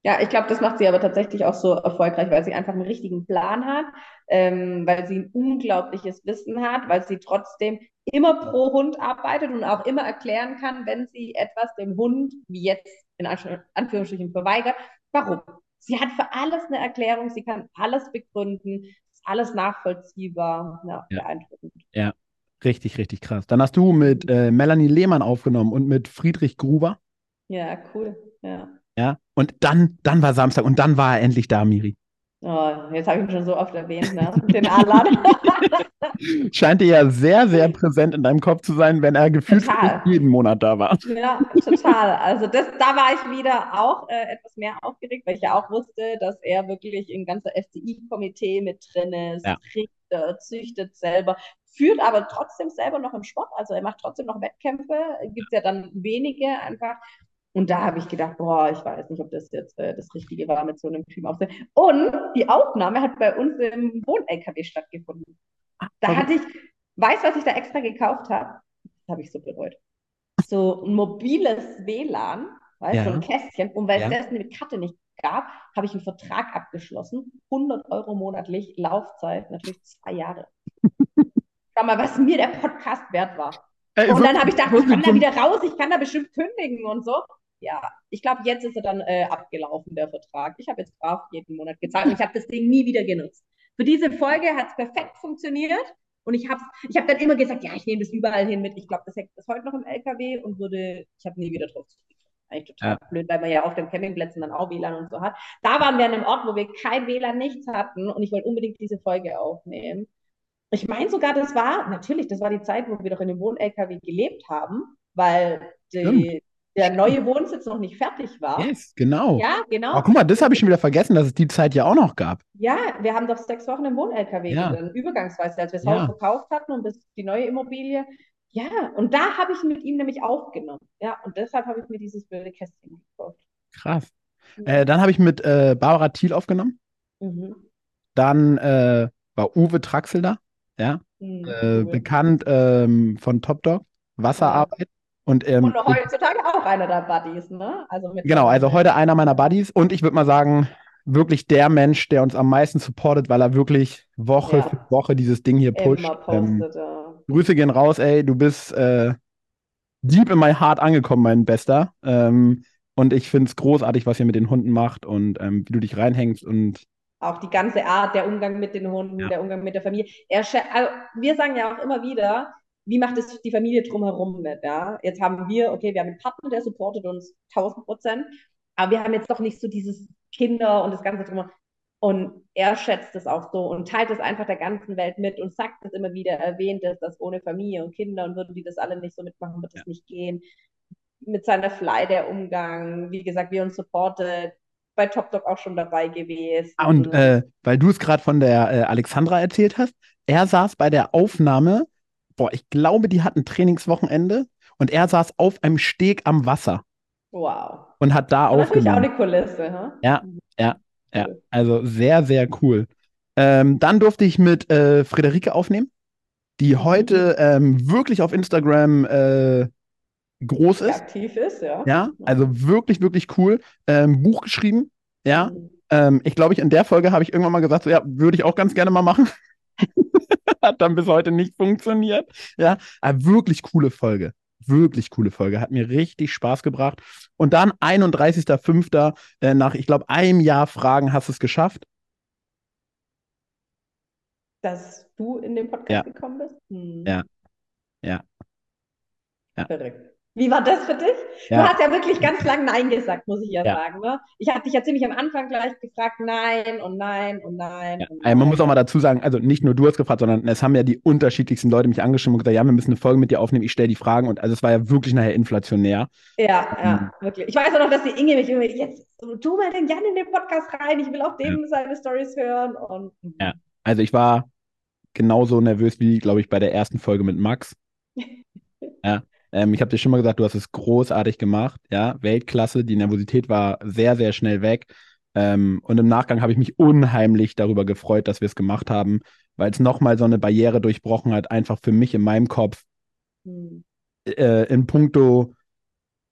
Ja, ich glaube, das macht sie aber tatsächlich auch so erfolgreich, weil sie einfach einen richtigen Plan hat, ähm, weil sie ein unglaubliches Wissen hat, weil sie trotzdem immer pro Hund arbeitet und auch immer erklären kann, wenn sie etwas dem Hund, wie jetzt in Anf- Anführungsstrichen, verweigert, warum. Sie hat für alles eine Erklärung, sie kann alles begründen, ist alles nachvollziehbar. Ja, Ja. beeindruckend. Richtig, richtig krass. Dann hast du mit äh, Melanie Lehmann aufgenommen und mit Friedrich Gruber. Ja, cool. Ja. Ja, und dann, dann war Samstag und dann war er endlich da, Miri. Oh, jetzt habe ich ihn schon so oft erwähnt, ne? (laughs) Den Alan. (laughs) Scheint dir ja sehr, sehr präsent in deinem Kopf zu sein, wenn er gefühlt jeden Monat da war. Ja, total. Also das, da war ich wieder auch äh, etwas mehr aufgeregt, weil ich ja auch wusste, dass er wirklich im ganzen FCI-Komitee mit drin ist, Ja. Richter, züchtet selber, führt aber trotzdem selber noch im Sport. Also er macht trotzdem noch Wettkämpfe, gibt es ja dann wenige einfach. Und da habe ich gedacht, boah, ich weiß nicht, ob das jetzt äh, das Richtige war mit so einem Team aufzunehmen. Und die Aufnahme hat bei uns im Wohn-LKW stattgefunden. Da hatte ich, weiß, was ich da extra gekauft habe? Das habe ich so bereut. So ein mobiles WLAN, weißt du, Ja. so ein Kästchen. Und weil Ja. es das eine Karte nicht gab, habe ich einen Vertrag abgeschlossen. 100 Euro monatlich, Laufzeit, natürlich zwei Jahre. (laughs) Schau mal, was mir der Podcast wert war. Ey, Und so- dann habe ich gedacht, ich komme da wieder raus, ich kann da bestimmt kündigen und so. Ja, ich glaube, jetzt ist er dann äh, abgelaufen, der Vertrag. Ich habe jetzt brav jeden Monat gezahlt und ich habe das Ding nie wieder genutzt. Für diese Folge hat es perfekt funktioniert und ich habe ich hab dann immer gesagt, ja, ich nehme das überall hin mit. Ich glaube, das hängt bis heute noch im LKW und würde, ich habe nie wieder drauf zugegriffen. Eigentlich total blöd, weil man ja auf den Campingplätzen dann auch WLAN und so hat. Da waren wir an einem Ort, wo wir kein WLAN, nichts hatten und ich wollte unbedingt diese Folge aufnehmen. Ich meine sogar, das war, natürlich, das war die Zeit, wo wir doch in dem Wohn-LKW gelebt haben, weil die, der neue Wohnsitz noch nicht fertig war. Yes, genau. Ja, genau. Oh, guck mal, das habe ich schon wieder vergessen, dass es die Zeit ja auch noch gab. Ja, wir haben doch sechs Wochen im Wohn-LKW Ja. übergangsweise, als wir das Ja. Haus verkauft hatten und bis die neue Immobilie. Ja, und da habe ich mit ihm nämlich aufgenommen. Ja, und deshalb habe ich mir dieses blöde Kästchen gekauft. Krass. Äh, dann habe ich mit äh, Barbara Thiel aufgenommen. Mhm. Dann äh, war Uwe Traxel da, ja, Mhm, äh, bekannt ähm, von Top Dog, Wasserarbeit. Und, ähm, Und heutzutage auch einer der Buddies, ne? Also genau, also heute einer meiner Buddies und ich würde mal sagen, wirklich der Mensch, der uns am meisten supportet, weil er wirklich Woche Ja. für Woche dieses Ding hier pusht. Ähm, postet. ja. Grüße gehen raus, ey, du bist äh, deep in my heart angekommen, mein Bester. Ähm, und ich finde es großartig, was ihr mit den Hunden macht und ähm, wie du dich reinhängst und Auch die ganze Art, der Umgang mit den Hunden, Ja. der Umgang mit der Familie. Er, also wir sagen ja auch immer wieder, wie macht es die Familie drumherum mit, ja? Jetzt haben wir, okay, wir haben einen Partner, der supportet uns 1000 Prozent, aber wir haben jetzt doch nicht so dieses Kinder und das Ganze drumherum. Und er schätzt es auch so und teilt es einfach der ganzen Welt mit und sagt es immer wieder, erwähnt es, dass ohne Familie und Kinder und würden die das alle nicht so mitmachen, wird es Ja. nicht gehen. Mit seiner Fly der Umgang, wie gesagt, wie er uns supportet, bei Top Dog auch schon dabei gewesen. Ah, und äh, weil du es gerade von der äh, Alexandra erzählt hast, er saß bei der Aufnahme, boah, ich glaube, die hatten Trainingswochenende und er saß auf einem Steg am Wasser wow. und hat da Und natürlich auch aufgenommen. eine Kulisse, ha? Ja, ja, ja. Also sehr, sehr cool. Ähm, dann durfte ich mit äh, Friederike aufnehmen, die heute ähm, wirklich auf Instagram äh, groß ist. aktiv ist, ja. Ja, also wirklich, wirklich cool. Ähm, Buch geschrieben. Ja, Mhm. ähm, ich glaube, ich in der Folge habe ich irgendwann mal gesagt, so, ja, würde ich auch ganz gerne mal machen. (laughs) (laughs) Hat dann bis heute nicht funktioniert. Ja, aber wirklich coole Folge. Wirklich coole Folge. Hat mir richtig Spaß gebracht. Und dann 31.05. Äh, nach, ich glaube, einem Jahr Fragen hast du es geschafft. Dass du in den Podcast Ja. gekommen bist? Mhm. Ja. Ja. Ja. Verrückt. Wie war das für dich? Du Ja. hast ja wirklich ganz lang Nein gesagt, muss ich ja, Ja. sagen. Ne? Ich habe dich ja ziemlich am Anfang gleich gefragt, nein und nein und nein. Ja. und Also man nein. muss auch mal dazu sagen, also nicht nur du hast gefragt, sondern es haben ja die unterschiedlichsten Leute mich angeschrieben und gesagt, ja, wir müssen eine Folge mit dir aufnehmen, ich stelle die Fragen und also es war ja wirklich nachher inflationär. Ja, ja, Mhm. wirklich. Ich weiß auch noch, dass die Inge mich immer, jetzt tu mal den Jan in den Podcast rein, ich will auch dem seine Stories hören. Und Ja. Also ich war genauso nervös wie, glaube ich, bei der ersten Folge mit Max. (laughs) Ja. Ähm, ich habe dir schon mal gesagt, du hast es großartig gemacht. Ja, Weltklasse. Die Nervosität war sehr, sehr schnell weg. Ähm, und im Nachgang habe ich mich unheimlich darüber gefreut, dass wir es gemacht haben, weil es nochmal so eine Barriere durchbrochen hat, einfach für mich in meinem Kopf, Mhm. äh, in puncto,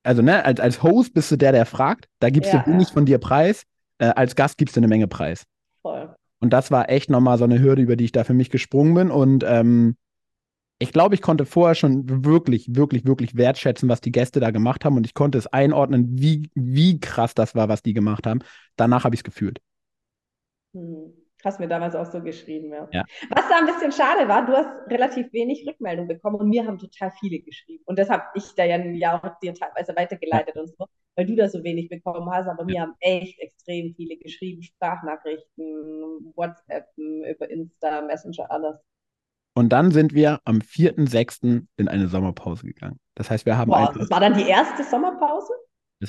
also ne, als, als Host bist du der, der fragt, da gibst Ja, du wenig ja. von dir Preis, äh, als Gast gibst du eine Menge Preis. Voll. Und das war echt nochmal so eine Hürde, über die ich da für mich gesprungen bin. Und ähm, ich glaube, ich konnte vorher schon wirklich, wirklich, wirklich wertschätzen, was die Gäste da gemacht haben. Und ich konnte es einordnen, wie, wie krass das war, was die gemacht haben. Danach habe ich es gefühlt. Hm. Hast mir damals auch so geschrieben, ja. Ja. Was da ein bisschen schade war, du hast relativ wenig Rückmeldung bekommen und mir haben total viele geschrieben. Und das habe ich da ja, ja auch dir teilweise weitergeleitet und so, weil du da so wenig bekommen hast. Aber mir haben echt extrem viele geschrieben, Sprachnachrichten, WhatsApp, über Insta, Messenger, alles. Und dann sind wir am 4.6. in eine Sommerpause gegangen. Das heißt, wir haben Boah, einfach, das war dann die erste Sommerpause?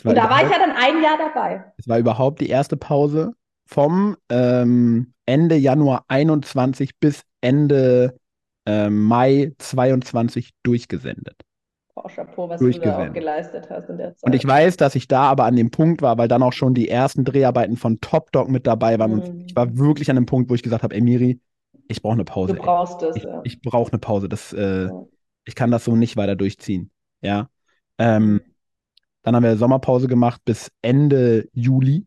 Und da war ich ja dann ein Jahr dabei. es war überhaupt die erste Pause vom ähm, Ende Januar 21 bis Ende ähm, Mai 22 durchgesendet. Boah, Chapeau, was du da auch geleistet hast in der Zeit. Und ich weiß, dass ich da aber an dem Punkt war, weil dann auch schon die ersten Dreharbeiten von Top Dog mit dabei waren. Mhm. Und ich war wirklich an dem Punkt, wo ich gesagt habe, ey Miri, ich brauche eine Pause. Du ey. brauchst es, Ich, ja. ich brauche eine Pause. Das, äh, Ja. ich kann das so nicht weiter durchziehen. Ja. Ähm, dann haben wir Sommerpause gemacht bis Ende Juli.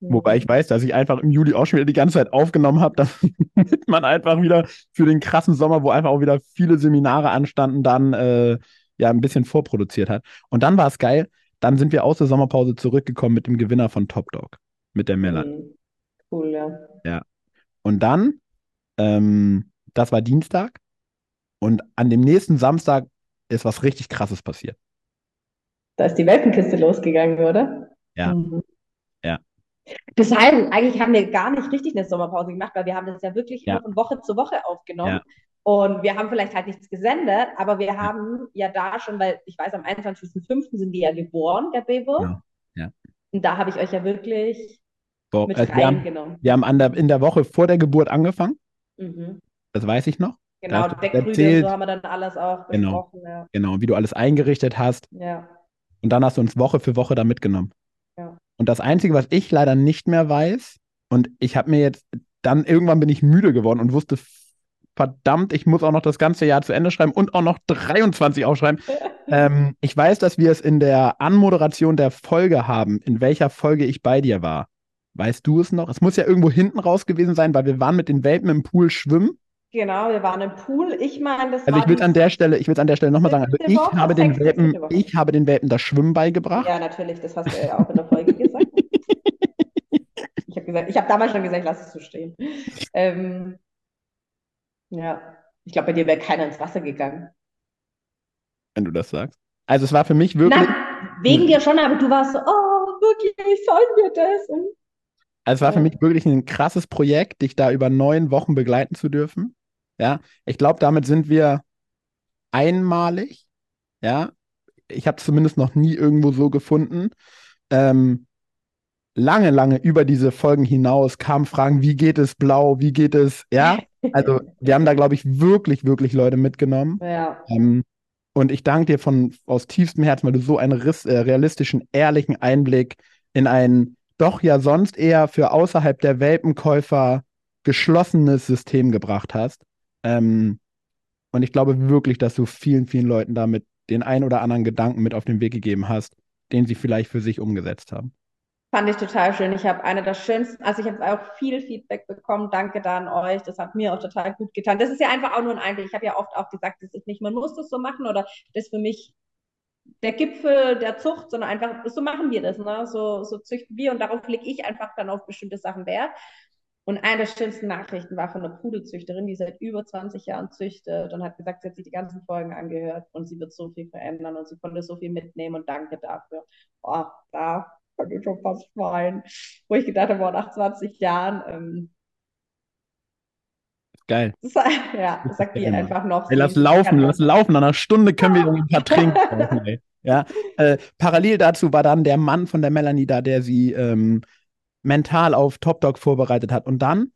Wobei ich weiß, dass ich einfach im Juli auch schon wieder die ganze Zeit aufgenommen habe, (laughs) damit man einfach wieder für den krassen Sommer, wo einfach auch wieder viele Seminare anstanden, dann äh, ja ein bisschen vorproduziert hat. Und dann war es geil. Dann sind wir aus der Sommerpause zurückgekommen mit dem Gewinner von Top Dog, mit der Melanie. Mhm. Cool, ja. Und dann, ähm, das war Dienstag. Und an dem nächsten Samstag ist was richtig Krasses passiert. Da ist die Welpenkiste losgegangen, oder? Ja. Mhm. Ja. Das heißt, eigentlich haben wir gar nicht richtig eine Sommerpause gemacht, weil wir haben das ja wirklich Ja. von Woche zu Woche aufgenommen. Ja. Und wir haben vielleicht halt nichts gesendet, aber wir haben ja da schon, weil ich weiß, am 21.05. sind die ja geboren, der Bebo. Ja. ja. Und da habe ich euch ja wirklich Boah, mit also wir haben, reingenommen. wir haben der, in der Woche vor der Geburt angefangen. Mhm. Das weiß ich noch. Genau, erzählt. so haben wir dann alles auch Genau. besprochen. Ja. Genau, wie du alles eingerichtet hast. ja. Und dann hast du uns Woche für Woche da mitgenommen. Ja. Und das Einzige, was ich leider nicht mehr weiß, und ich habe mir jetzt, dann irgendwann bin ich müde geworden und wusste, verdammt, ich muss auch noch das ganze Jahr zu Ende schreiben und auch noch 23 aufschreiben. (laughs) ähm, ich weiß, dass wir es in der Anmoderation der Folge haben, in welcher Folge ich bei dir war. Weißt du es noch? Es muss ja irgendwo hinten raus gewesen sein, weil wir waren mit den Welpen im Pool schwimmen. Genau, wir waren im Pool. Ich meine, das Also ich die an der Stelle, ich will an der Stelle nochmal sagen, also ich Woche, habe den Welpen, ich habe den Welpen das Schwimmen beigebracht. Ja, natürlich, das hast du ja auch in der Folge gesagt. (laughs) Ich habe gesagt, ich habe damals schon gesagt, lass es so stehen. Ähm, ja, ich glaube, bei dir wäre keiner ins Wasser gegangen. wenn du das sagst. Also es war für mich wirklich, Nein, wegen dir schon, aber du warst so, oh, wirklich, sollen wir das? Und also es war für mich wirklich ein krasses Projekt, dich da über neun Wochen begleiten zu dürfen. Ja, ich glaube, damit sind wir einmalig. Ja, ich habe zumindest noch nie irgendwo so gefunden. Ähm, lange, lange über diese Folgen hinaus kamen Fragen, wie geht es blau, wie geht es, ja. Also wir haben da, glaube ich, wirklich, wirklich Leute mitgenommen. Ja, Ähm, und ich danke dir von aus tiefstem Herzen, weil du so einen äh, realistischen, ehrlichen Einblick in ein doch ja sonst eher für außerhalb der Welpenkäufer geschlossenes System gebracht hast. Ähm, und ich glaube wirklich, dass du vielen, vielen Leuten damit den ein oder anderen Gedanken mit auf den Weg gegeben hast, den sie vielleicht für sich umgesetzt haben. fand ich total schön. Ich habe eine der schönsten, also ich habe auch viel Feedback bekommen. Danke da an euch. Das hat mir auch total gut getan. Das ist ja einfach auch nur ein Einblick. Ich habe ja oft auch gesagt, das ist nicht, man muss das so machen oder das für mich der Gipfel der Zucht, sondern einfach, so machen wir das, ne? So, so züchten wir und darauf lege ich einfach dann auf bestimmte Sachen Wert. Und eine der schönsten Nachrichten war von einer Pudelzüchterin, die seit über 20 Jahren züchtet und hat gesagt, sie hat sich die ganzen Folgen angehört und sie wird so viel verändern und sie konnte so viel mitnehmen und danke dafür. Boah, da kann ich schon fast weinen. Wo ich gedacht habe, boah, nach 20 Jahren, ähm, Geil. das, (laughs) ja, das sagt die Immer. einfach noch. Ey, lass laufen, lass laufen. Nach einer Stunde können wir ein paar trinken. Ja. Äh, parallel dazu war dann der Mann von der Melanie da, der sie ähm, mental auf Top Dog vorbereitet hat. Und dann,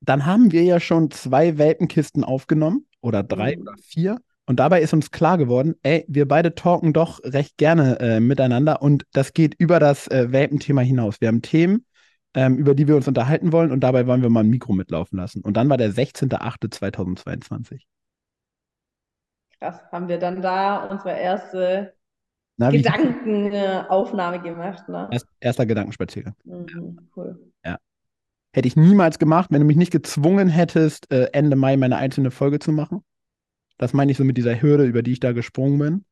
dann haben wir ja schon zwei Welpenkisten aufgenommen oder drei Mhm. oder vier. Und dabei ist uns klar geworden, ey, wir beide talken doch recht gerne äh, miteinander und das geht über das äh, Welpenthema hinaus. Wir haben Themen, ähm, über die wir uns unterhalten wollen und dabei wollen wir mal ein Mikro mitlaufen lassen. Und dann war der 16.08.2022. Krass, haben wir dann da unsere erste Na, Gedankenaufnahme gemacht, ne? erst, erster Gedankenspaziergang. Mhm, cool. Hätte ich niemals gemacht, wenn du mich nicht gezwungen hättest, äh, Ende Mai meine einzelne Folge zu machen. Das meine ich so mit dieser Hürde, über die ich da gesprungen bin.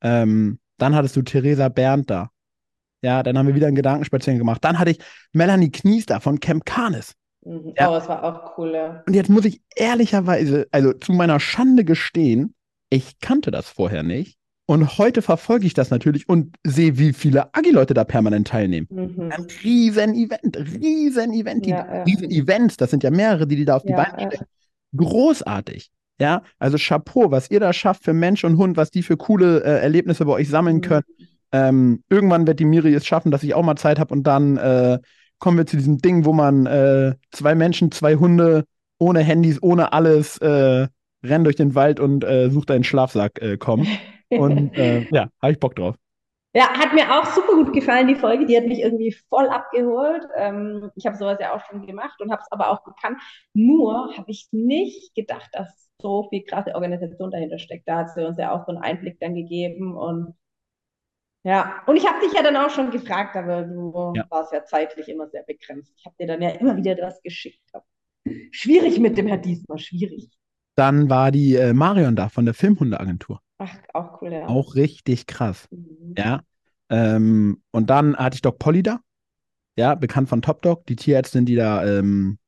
Ähm, dann hattest du Theresa Berndt da. Ja, dann haben wir wieder einen Gedankenspaziergang gemacht. Dann hatte ich Melanie Knies da von Camp Canis. Mhm. Ja. Oh, es war auch cool, ja. Und jetzt muss ich ehrlicherweise, also zu meiner Schande gestehen, ich kannte das vorher nicht. Und heute verfolge ich das natürlich und sehe, wie viele Agi-Leute da permanent teilnehmen. Mhm. Ein riesen Event, riesen Event, die, Ja, ja. riesen Events, das sind ja mehrere, die die da auf die Ja, Beine stellen. Großartig. Ja, also Chapeau, was ihr da schafft für Mensch und Hund, was die für coole äh, Erlebnisse bei euch sammeln Mhm. können. Ähm, irgendwann wird die Miri es schaffen, dass ich auch mal Zeit habe und dann äh, kommen wir zu diesem Ding, wo man äh, zwei Menschen, zwei Hunde, ohne Handys, ohne alles, äh, rennen durch den Wald und äh, sucht einen Schlafsack äh, kommen. (laughs) Und äh, (laughs) ja, habe ich Bock drauf. Ja, hat mir auch super gut gefallen, die Folge. Die hat mich irgendwie voll abgeholt. Ähm, ich habe sowas ja auch schon gemacht und habe es aber auch gekannt. Nur habe ich nicht gedacht, dass so viel krasse Organisation dahinter steckt. Da hat sie uns ja auch so einen Einblick dann gegeben. Und ja, und ich habe dich ja dann auch schon gefragt, aber du Ja. warst ja zeitlich immer sehr begrenzt. Ich habe dir dann ja immer wieder das geschickt. Schwierig mit dem Herr Diesmal, schwierig. Dann war die äh, Marion da von der Filmhundeagentur. Ach, auch cool, ja. Auch richtig krass. Mhm. Ja. Ähm, und dann hatte ich Doc Polly da. Ja, bekannt von Top Dog, die Tierärztin, die da ähm,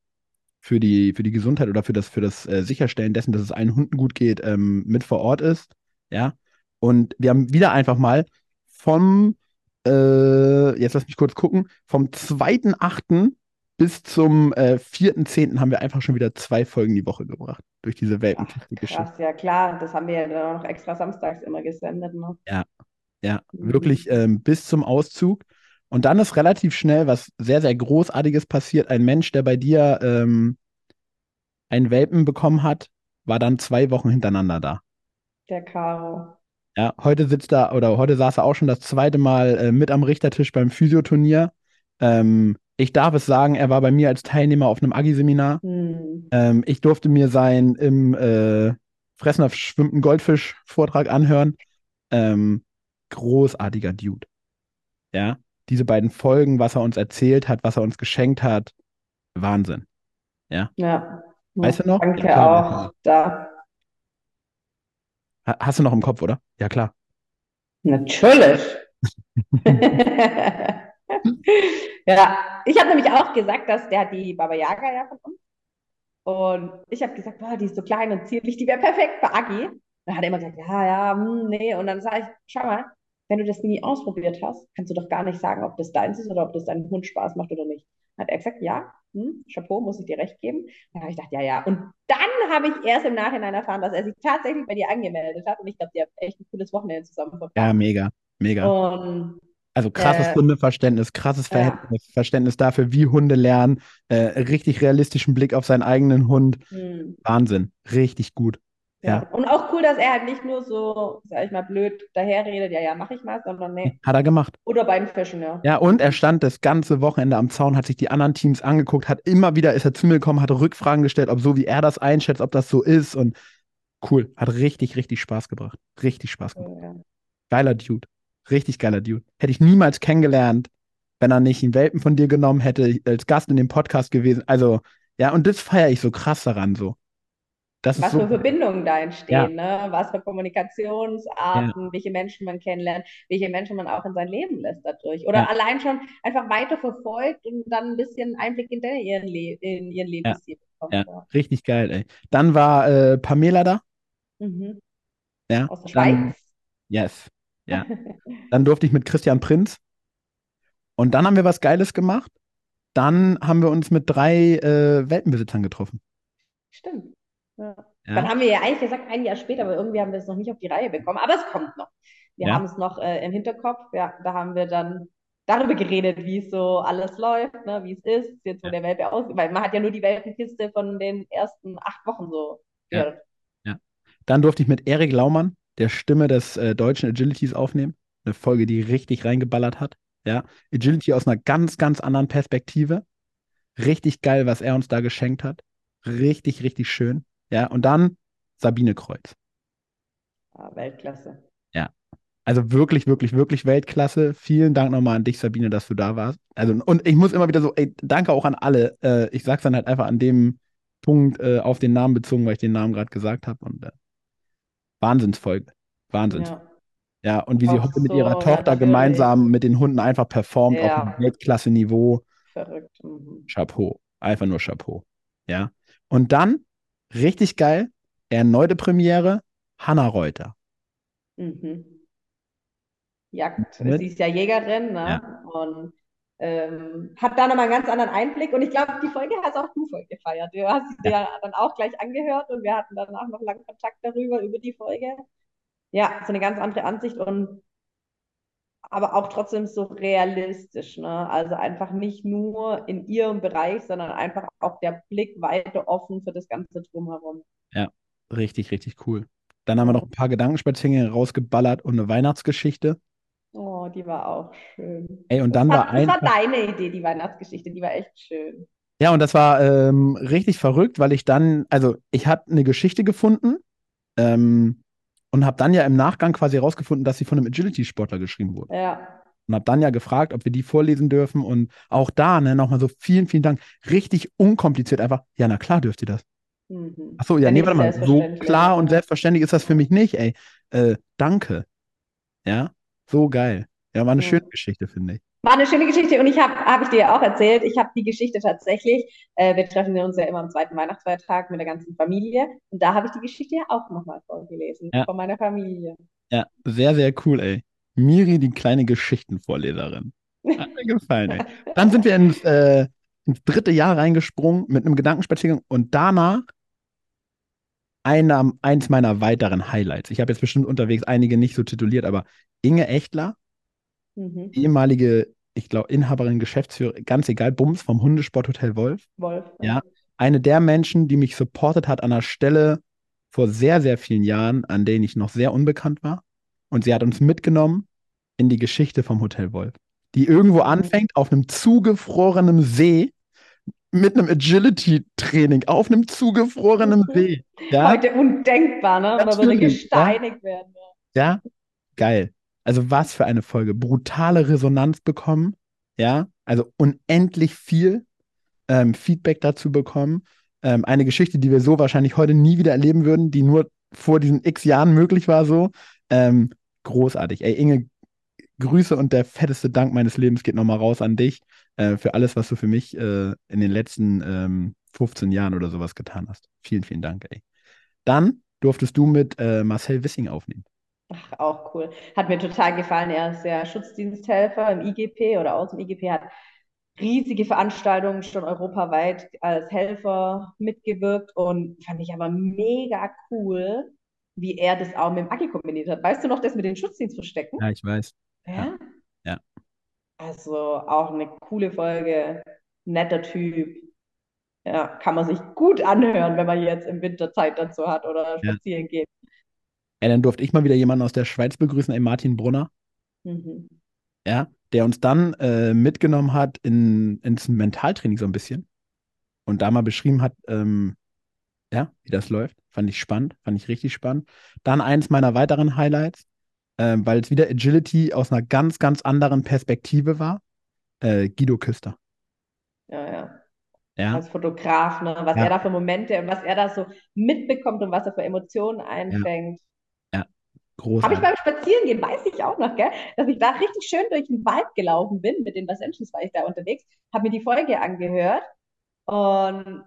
für die, für die Gesundheit oder für das, für das äh, Sicherstellen dessen, dass es allen Hunden gut geht, ähm, mit vor Ort ist. Ja. Und wir haben wieder einfach mal vom, äh, jetzt lass mich kurz gucken, vom 2.8. bis zum äh, 4.10. haben wir einfach schon wieder zwei Folgen die Woche gebracht. Durch diese Welpenkiste-Geschichte. Krass, ja klar, das haben wir ja dann auch noch extra samstags immer gesendet. Ne? Ja, ja, Mhm. wirklich ähm, bis zum Auszug. Und dann ist relativ schnell was sehr, sehr Großartiges passiert. Ein Mensch, der bei dir ähm, einen Welpen bekommen hat, war dann zwei Wochen hintereinander da. Der Caro. Ja, heute sitzt er oder heute saß er auch schon das zweite Mal äh, mit am Richtertisch beim Physioturnier. Ähm, ich darf es sagen, er war bei mir als Teilnehmer auf einem Agi-Seminar. Hm. Ähm, ich durfte mir seinen im äh, Fressen auf schwimmenden Goldfisch-Vortrag anhören. Ähm, großartiger Dude. Ja, diese beiden Folgen, was er uns erzählt hat, was er uns geschenkt hat, Wahnsinn. Ja. Weißt du noch? Danke Ja, auch. Da. Ha- Hast du noch im Kopf, oder? Ja, klar. Natürlich. (laughs) (laughs) Ja, ich habe nämlich auch gesagt, dass der hat die Baba Yaga ja von uns. Und ich habe gesagt, boah, die ist so klein und zierlich, die wäre perfekt für Agi. Dann hat er immer gesagt, ja, ja, hm, nee. Und dann sage ich, schau mal, wenn du das nie ausprobiert hast, kannst du doch gar nicht sagen, ob das deins ist oder ob das deinem Hund Spaß macht oder nicht. Hat er gesagt, ja, hm, Chapeau, muss ich dir recht geben. Dann habe ich gedacht, ja, ja. Und dann habe ich erst im Nachhinein erfahren, dass er sich tatsächlich bei dir angemeldet hat. Und ich glaube, die haben echt ein cooles Wochenende zusammen Ja, verbracht. mega, mega. Und Also krasses äh, Hundeverständnis, krasses ja. Verhältnis, Verständnis dafür, wie Hunde lernen, äh, richtig realistischen Blick auf seinen eigenen Hund. hm. Wahnsinn, richtig gut. Ja. Ja, Und auch cool, dass er halt nicht nur so, sag ich mal, blöd daherredet, ja, ja, mach ich mal, sondern nee. hat er gemacht. Oder beim Fischen, ja. Ja, und er stand das ganze Wochenende am Zaun, hat sich die anderen Teams angeguckt, hat immer wieder, ist er zu mir gekommen, hat Rückfragen gestellt, ob so wie er das einschätzt, ob das so ist und cool, hat richtig, richtig Spaß gebracht. Richtig Spaß gemacht. Ja. Geiler Dude. Richtig geiler Dude. Hätte ich niemals kennengelernt, wenn er nicht einen Welpen von dir genommen hätte, als Gast in dem Podcast gewesen. Also, ja, und das feiere ich so krass daran so. Das Was so. für Verbindungen da Ja, entstehen, ne? Was für Kommunikationsarten, welche Menschen man kennenlernt, welche Menschen man auch in sein Leben lässt dadurch. Oder ja, allein schon einfach weiter verfolgt und dann ein bisschen Einblick in ihren, Le in ihren ja, Lebensstil bekommt. ja. Ja. Richtig geil, ey. Dann war äh, Pamela da. Mhm. Ja, Aus der Schweiz. yes. Ja. (laughs) Dann durfte ich mit Christian Prinz. Und dann haben wir was Geiles gemacht. Dann haben wir uns mit drei äh, Welpenbesitzern getroffen. Stimmt. Ja. Dann Ja, haben wir ja eigentlich gesagt, ein Jahr später, aber irgendwie haben wir es noch nicht auf die Reihe bekommen. Aber es kommt noch. Wir ja, haben es noch äh, im Hinterkopf. Ja, da haben wir dann darüber geredet, wie es so alles läuft, ne, wie es ist, jetzt wo der Welpe aussieht. Weil man hat ja nur die Welpenkiste von den ersten acht Wochen so ja, gehört. ja. Dann durfte ich mit Erik Laumann, der Stimme des äh, deutschen Agilities, aufnehmen. Eine Folge, die richtig reingeballert hat. Ja, Agility aus einer ganz, ganz anderen Perspektive. Richtig geil, was er uns da geschenkt hat. Richtig, richtig schön. Ja, und dann Sabine Kreuz. Ja, Weltklasse. Ja, also wirklich, wirklich, wirklich Weltklasse. Vielen Dank nochmal an dich, Sabine, dass du da warst. Also, und ich muss immer wieder so, ey, danke auch an alle. Äh, ich sag's dann halt einfach an dem Punkt äh, auf den Namen bezogen, weil ich den Namen gerade gesagt habe. Und äh, Wahnsinnsfolge. Wahnsinns. Ja. Ja, und wie sie Auch heute mit so, ihrer Tochter natürlich. gemeinsam mit den Hunden einfach performt auf einem Ja, Weltklasse-Niveau. verrückt. Mhm. Chapeau. Einfach nur Chapeau. Ja. Und dann, richtig geil, erneute Premiere, Hanna Reuter. Mhm. Jagd. Mit? Sie ist ja Jägerin, ne? Ja. Und ähm, hat da nochmal einen ganz anderen Einblick. Und ich glaube, die Folge hast auch du voll gefeiert. Du hast sie Ja. dann auch gleich angehört und wir hatten danach noch lange Kontakt darüber, über die Folge. Ja, so eine ganz andere Ansicht und aber auch trotzdem so realistisch, ne? Also einfach nicht nur in ihrem Bereich, sondern einfach auch der Blick weiter offen für das Ganze drumherum. Ja, richtig, richtig cool. Dann haben wir noch ein paar Gedankenspaziergänge rausgeballert und eine Weihnachtsgeschichte. Oh, die war auch schön. Ey, und Das dann war war, das war deine Idee, die Weihnachtsgeschichte, die war echt schön. ja, und das war ähm, richtig verrückt, weil ich dann, also ich habe eine Geschichte gefunden ähm, und habe dann ja im Nachgang quasi herausgefunden, dass sie von einem Agility-Sportler geschrieben wurde. Ja, Und habe dann ja gefragt, ob wir die vorlesen dürfen. Und auch da, ne, nochmal so vielen, vielen Dank. Richtig unkompliziert einfach. Ja, na klar dürft ihr das. mhm. Ach so, ja, nee, warte mal. So klar und selbstverständlich ist das für mich nicht, ey. Äh, danke. Ja, so geil. Ja, war eine Ja. schöne Geschichte, finde ich. War eine schöne Geschichte und ich habe, habe ich dir ja auch erzählt, ich habe die Geschichte tatsächlich, äh, wir treffen uns ja immer am zweiten Weihnachtsfeiertag mit der ganzen Familie und da habe ich die Geschichte ja auch nochmal vorgelesen Ja. von meiner Familie. Ja, sehr, sehr cool, ey. Miri, die kleine Geschichtenvorleserin. (laughs) Hat mir gefallen, ey. Dann sind wir ins, äh, ins dritte Jahr reingesprungen mit einem Gedankenspaziergang und danach einer, eins meiner weiteren Highlights. Ich habe jetzt bestimmt unterwegs einige nicht so tituliert, aber Inge Echtler, Mhm. ehemalige, ich glaube, Inhaberin, Geschäftsführer, ganz egal, Bums vom Hundesporthotel Wolf. Wolf. Ja. Eine der Menschen, die mich supportet hat an einer Stelle vor sehr, sehr vielen Jahren, an denen ich noch sehr unbekannt war. Und sie hat uns mitgenommen in die Geschichte vom Hotel Wolf, die irgendwo Mhm. anfängt auf einem zugefrorenen See mit einem Agility-Training auf einem zugefrorenen Mhm. See. Ja, Heute undenkbar, ne? Man würde gesteinigt werden. Ja. ja, geil. Also was für eine Folge. Brutale Resonanz bekommen. Ja, also unendlich viel ähm, Feedback dazu bekommen. Ähm, eine Geschichte, die wir so wahrscheinlich heute nie wieder erleben würden, die nur vor diesen x Jahren möglich war, so. Ähm, großartig. Ey, Inge, Grüße und der fetteste Dank meines Lebens geht nochmal raus an dich äh, für alles, was du für mich äh, in den letzten ähm, 15 Jahren oder sowas getan hast. Vielen, vielen Dank, ey. Dann durftest du mit äh, Marcel Wissing aufnehmen. Ach, auch cool. Hat mir total gefallen. Er ist ja Schutzdiensthelfer im IGP oder aus dem IGP, hat riesige Veranstaltungen schon europaweit als Helfer mitgewirkt und fand ich aber mega cool, wie er das auch mit dem Agi kombiniert hat. Weißt du noch, das mit den Schutzdienstverstecken? Ja, ich weiß. Ja. Ja. Also auch eine coole Folge, netter Typ. Ja, kann man sich gut anhören, wenn man jetzt im Winter Zeit dazu hat oder Ja. spazieren geht. Ey, dann durfte ich mal wieder jemanden aus der Schweiz begrüßen, ey, Martin Brunner. Mhm. ja, der uns dann äh, mitgenommen hat in, ins Mentaltraining so ein bisschen und da mal beschrieben hat, ähm, ja, wie das läuft. Fand ich spannend, fand ich richtig spannend. Dann eins meiner weiteren Highlights, ähm, weil es wieder Agility aus einer ganz, ganz anderen Perspektive war, äh, Guido Küster. Ja, ja. Ja, Als Fotograf, ne? Was Ja. er da für Momente und was er da so mitbekommt und was er für Emotionen einfängt. Habe ich großartig. beim Spazierengehen, weiß ich auch noch, gell, dass ich da richtig schön durch den Wald gelaufen bin. Mit den Basenschens war ich da unterwegs, habe mir die Folge angehört und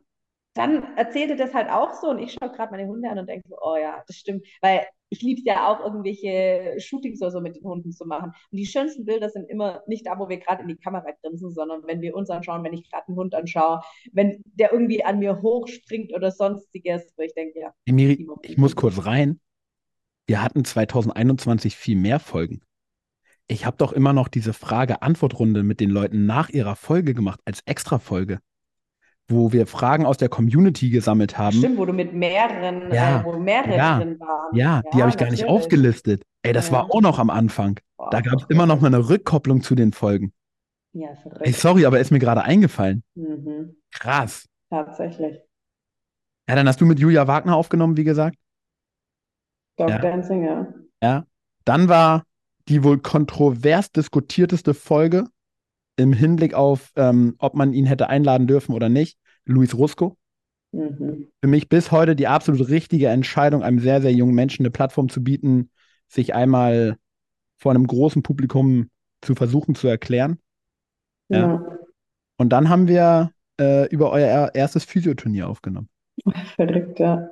dann erzählte das halt auch so und ich schaue gerade meine Hunde an und denke so, oh ja, das stimmt, weil ich liebe es ja auch, irgendwelche Shootings oder so mit den Hunden zu machen. Und die schönsten Bilder sind immer nicht da, wo wir gerade in die Kamera grinsen, sondern wenn wir uns anschauen, wenn ich gerade einen Hund anschaue, wenn der irgendwie an mir hochspringt oder sonstiges, wo ich denke, ja, Miri, ich muss kurz rein. Wir hatten 2021 viel mehr Folgen. Ich habe doch immer noch diese Frage-Antwort-Runde mit den Leuten nach ihrer Folge gemacht, als Extra-Folge, wo wir Fragen aus der Community gesammelt haben. Stimmt, wo du mit mehreren, Ja, äh, wo mehrere ja, drin waren. Ja, die habe ich gar nicht aufgelistet. Ey, das Ja. war auch noch am Anfang. Boah, Da gab es immer noch mal eine Rückkopplung zu den Folgen. Ja, Ey, verrückt. sorry, aber ist mir gerade eingefallen. Mhm, Krass. tatsächlich. Ja, dann hast du mit Julia Wagner aufgenommen, wie gesagt. Dog Ja. Dancing, ja. Ja. Dann war die wohl kontrovers diskutierteste Folge im Hinblick auf, ähm, ob man ihn hätte einladen dürfen oder nicht, Luis Rusco. Mhm. Für mich bis heute die absolut richtige Entscheidung, einem sehr, sehr jungen Menschen eine Plattform zu bieten, sich einmal vor einem großen Publikum zu versuchen zu erklären. Ja. Ja. Und dann haben wir äh, über euer er- erstes Physioturnier aufgenommen. Verrückt, ja.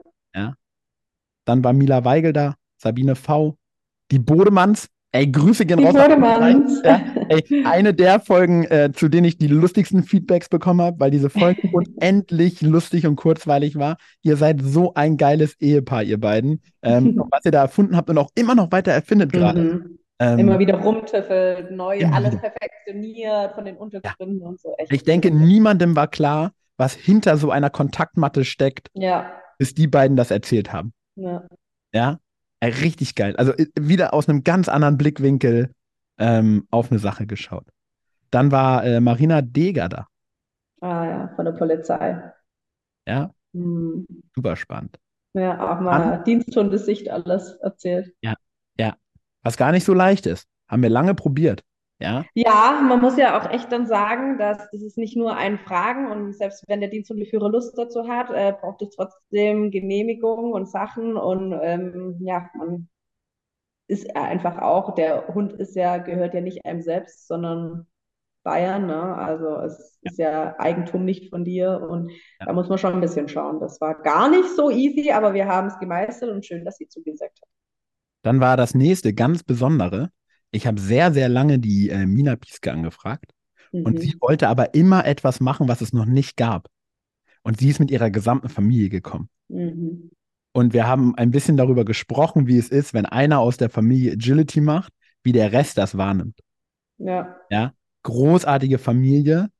Dann war Mila Weigel da, Sabine V, die Bodemanns. Ey, Grüße gehen Die raus. Bodemanns. Ja, ey, eine der Folgen, äh, zu denen ich die lustigsten Feedbacks bekommen habe, weil diese Folge (laughs) unendlich lustig und kurzweilig war. Ihr seid so ein geiles Ehepaar, ihr beiden. Ähm, (laughs) was ihr da erfunden habt und auch immer noch weiter erfindet gerade. Mhm. Ähm, Immer wieder rumtüffelt, neu, Immer alles perfektioniert von den Untergründen und so. Echt ich denke, niemandem war klar, was hinter so einer Kontaktmatte steckt, Ja, bis die beiden das erzählt haben. Ja. Ja, richtig geil. Also äh, wieder aus einem ganz anderen Blickwinkel ähm, auf eine Sache geschaut. Dann war äh, Marina Deger da. Ah ja, von der Polizei. Ja, Mhm. super spannend. Ja, auch mal Diensthundesicht alles erzählt. Was gar nicht so leicht ist. Haben wir lange probiert. Ja, Ja, man muss ja auch echt dann sagen, dass das ist nicht nur ein Fragen und selbst wenn der Diensthundeführer Lust dazu hat, äh, braucht es trotzdem Genehmigungen und Sachen und ähm, ja, man ist einfach auch, der Hund ist ja, gehört ja nicht einem selbst, sondern Bayern, ne? Also es ist ja Eigentum nicht von dir und Ja. da muss man schon ein bisschen schauen. Das war gar nicht so easy, aber wir haben es gemeistert und schön, dass sie zugesagt hat. dann war das nächste ganz Besondere. Ich habe sehr, sehr lange die äh, Mina Pieske angefragt und Mhm. sie wollte aber immer etwas machen, was es noch nicht gab. Und sie ist mit ihrer gesamten Familie gekommen. Mhm. Und wir haben ein bisschen darüber gesprochen, wie es ist, wenn einer aus der Familie Agility macht, wie der Rest das wahrnimmt. Ja. Ja, großartige Familie,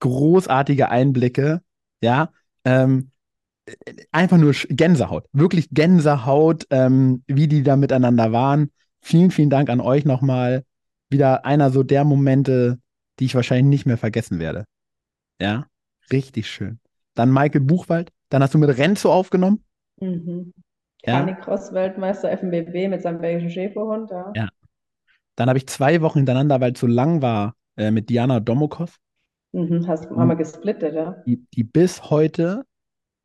großartige Einblicke, ja, ähm, einfach nur Gänsehaut, wirklich Gänsehaut, ähm, wie die da miteinander waren. Vielen, vielen Dank an euch nochmal. Wieder einer so der Momente, die ich wahrscheinlich nicht mehr vergessen werde. Ja, richtig schön. Dann Michael Buchwald, dann hast du mit Renzo aufgenommen. Mhm. Ja. Canicross-Weltmeister FMBB mit seinem belgischen Schäferhund, ja. Ja. Dann habe ich zwei Wochen hintereinander, weil es so lang war, äh, mit Diana Domokos. Mhm, hast, haben wir gesplittet, ja. Die, die bis heute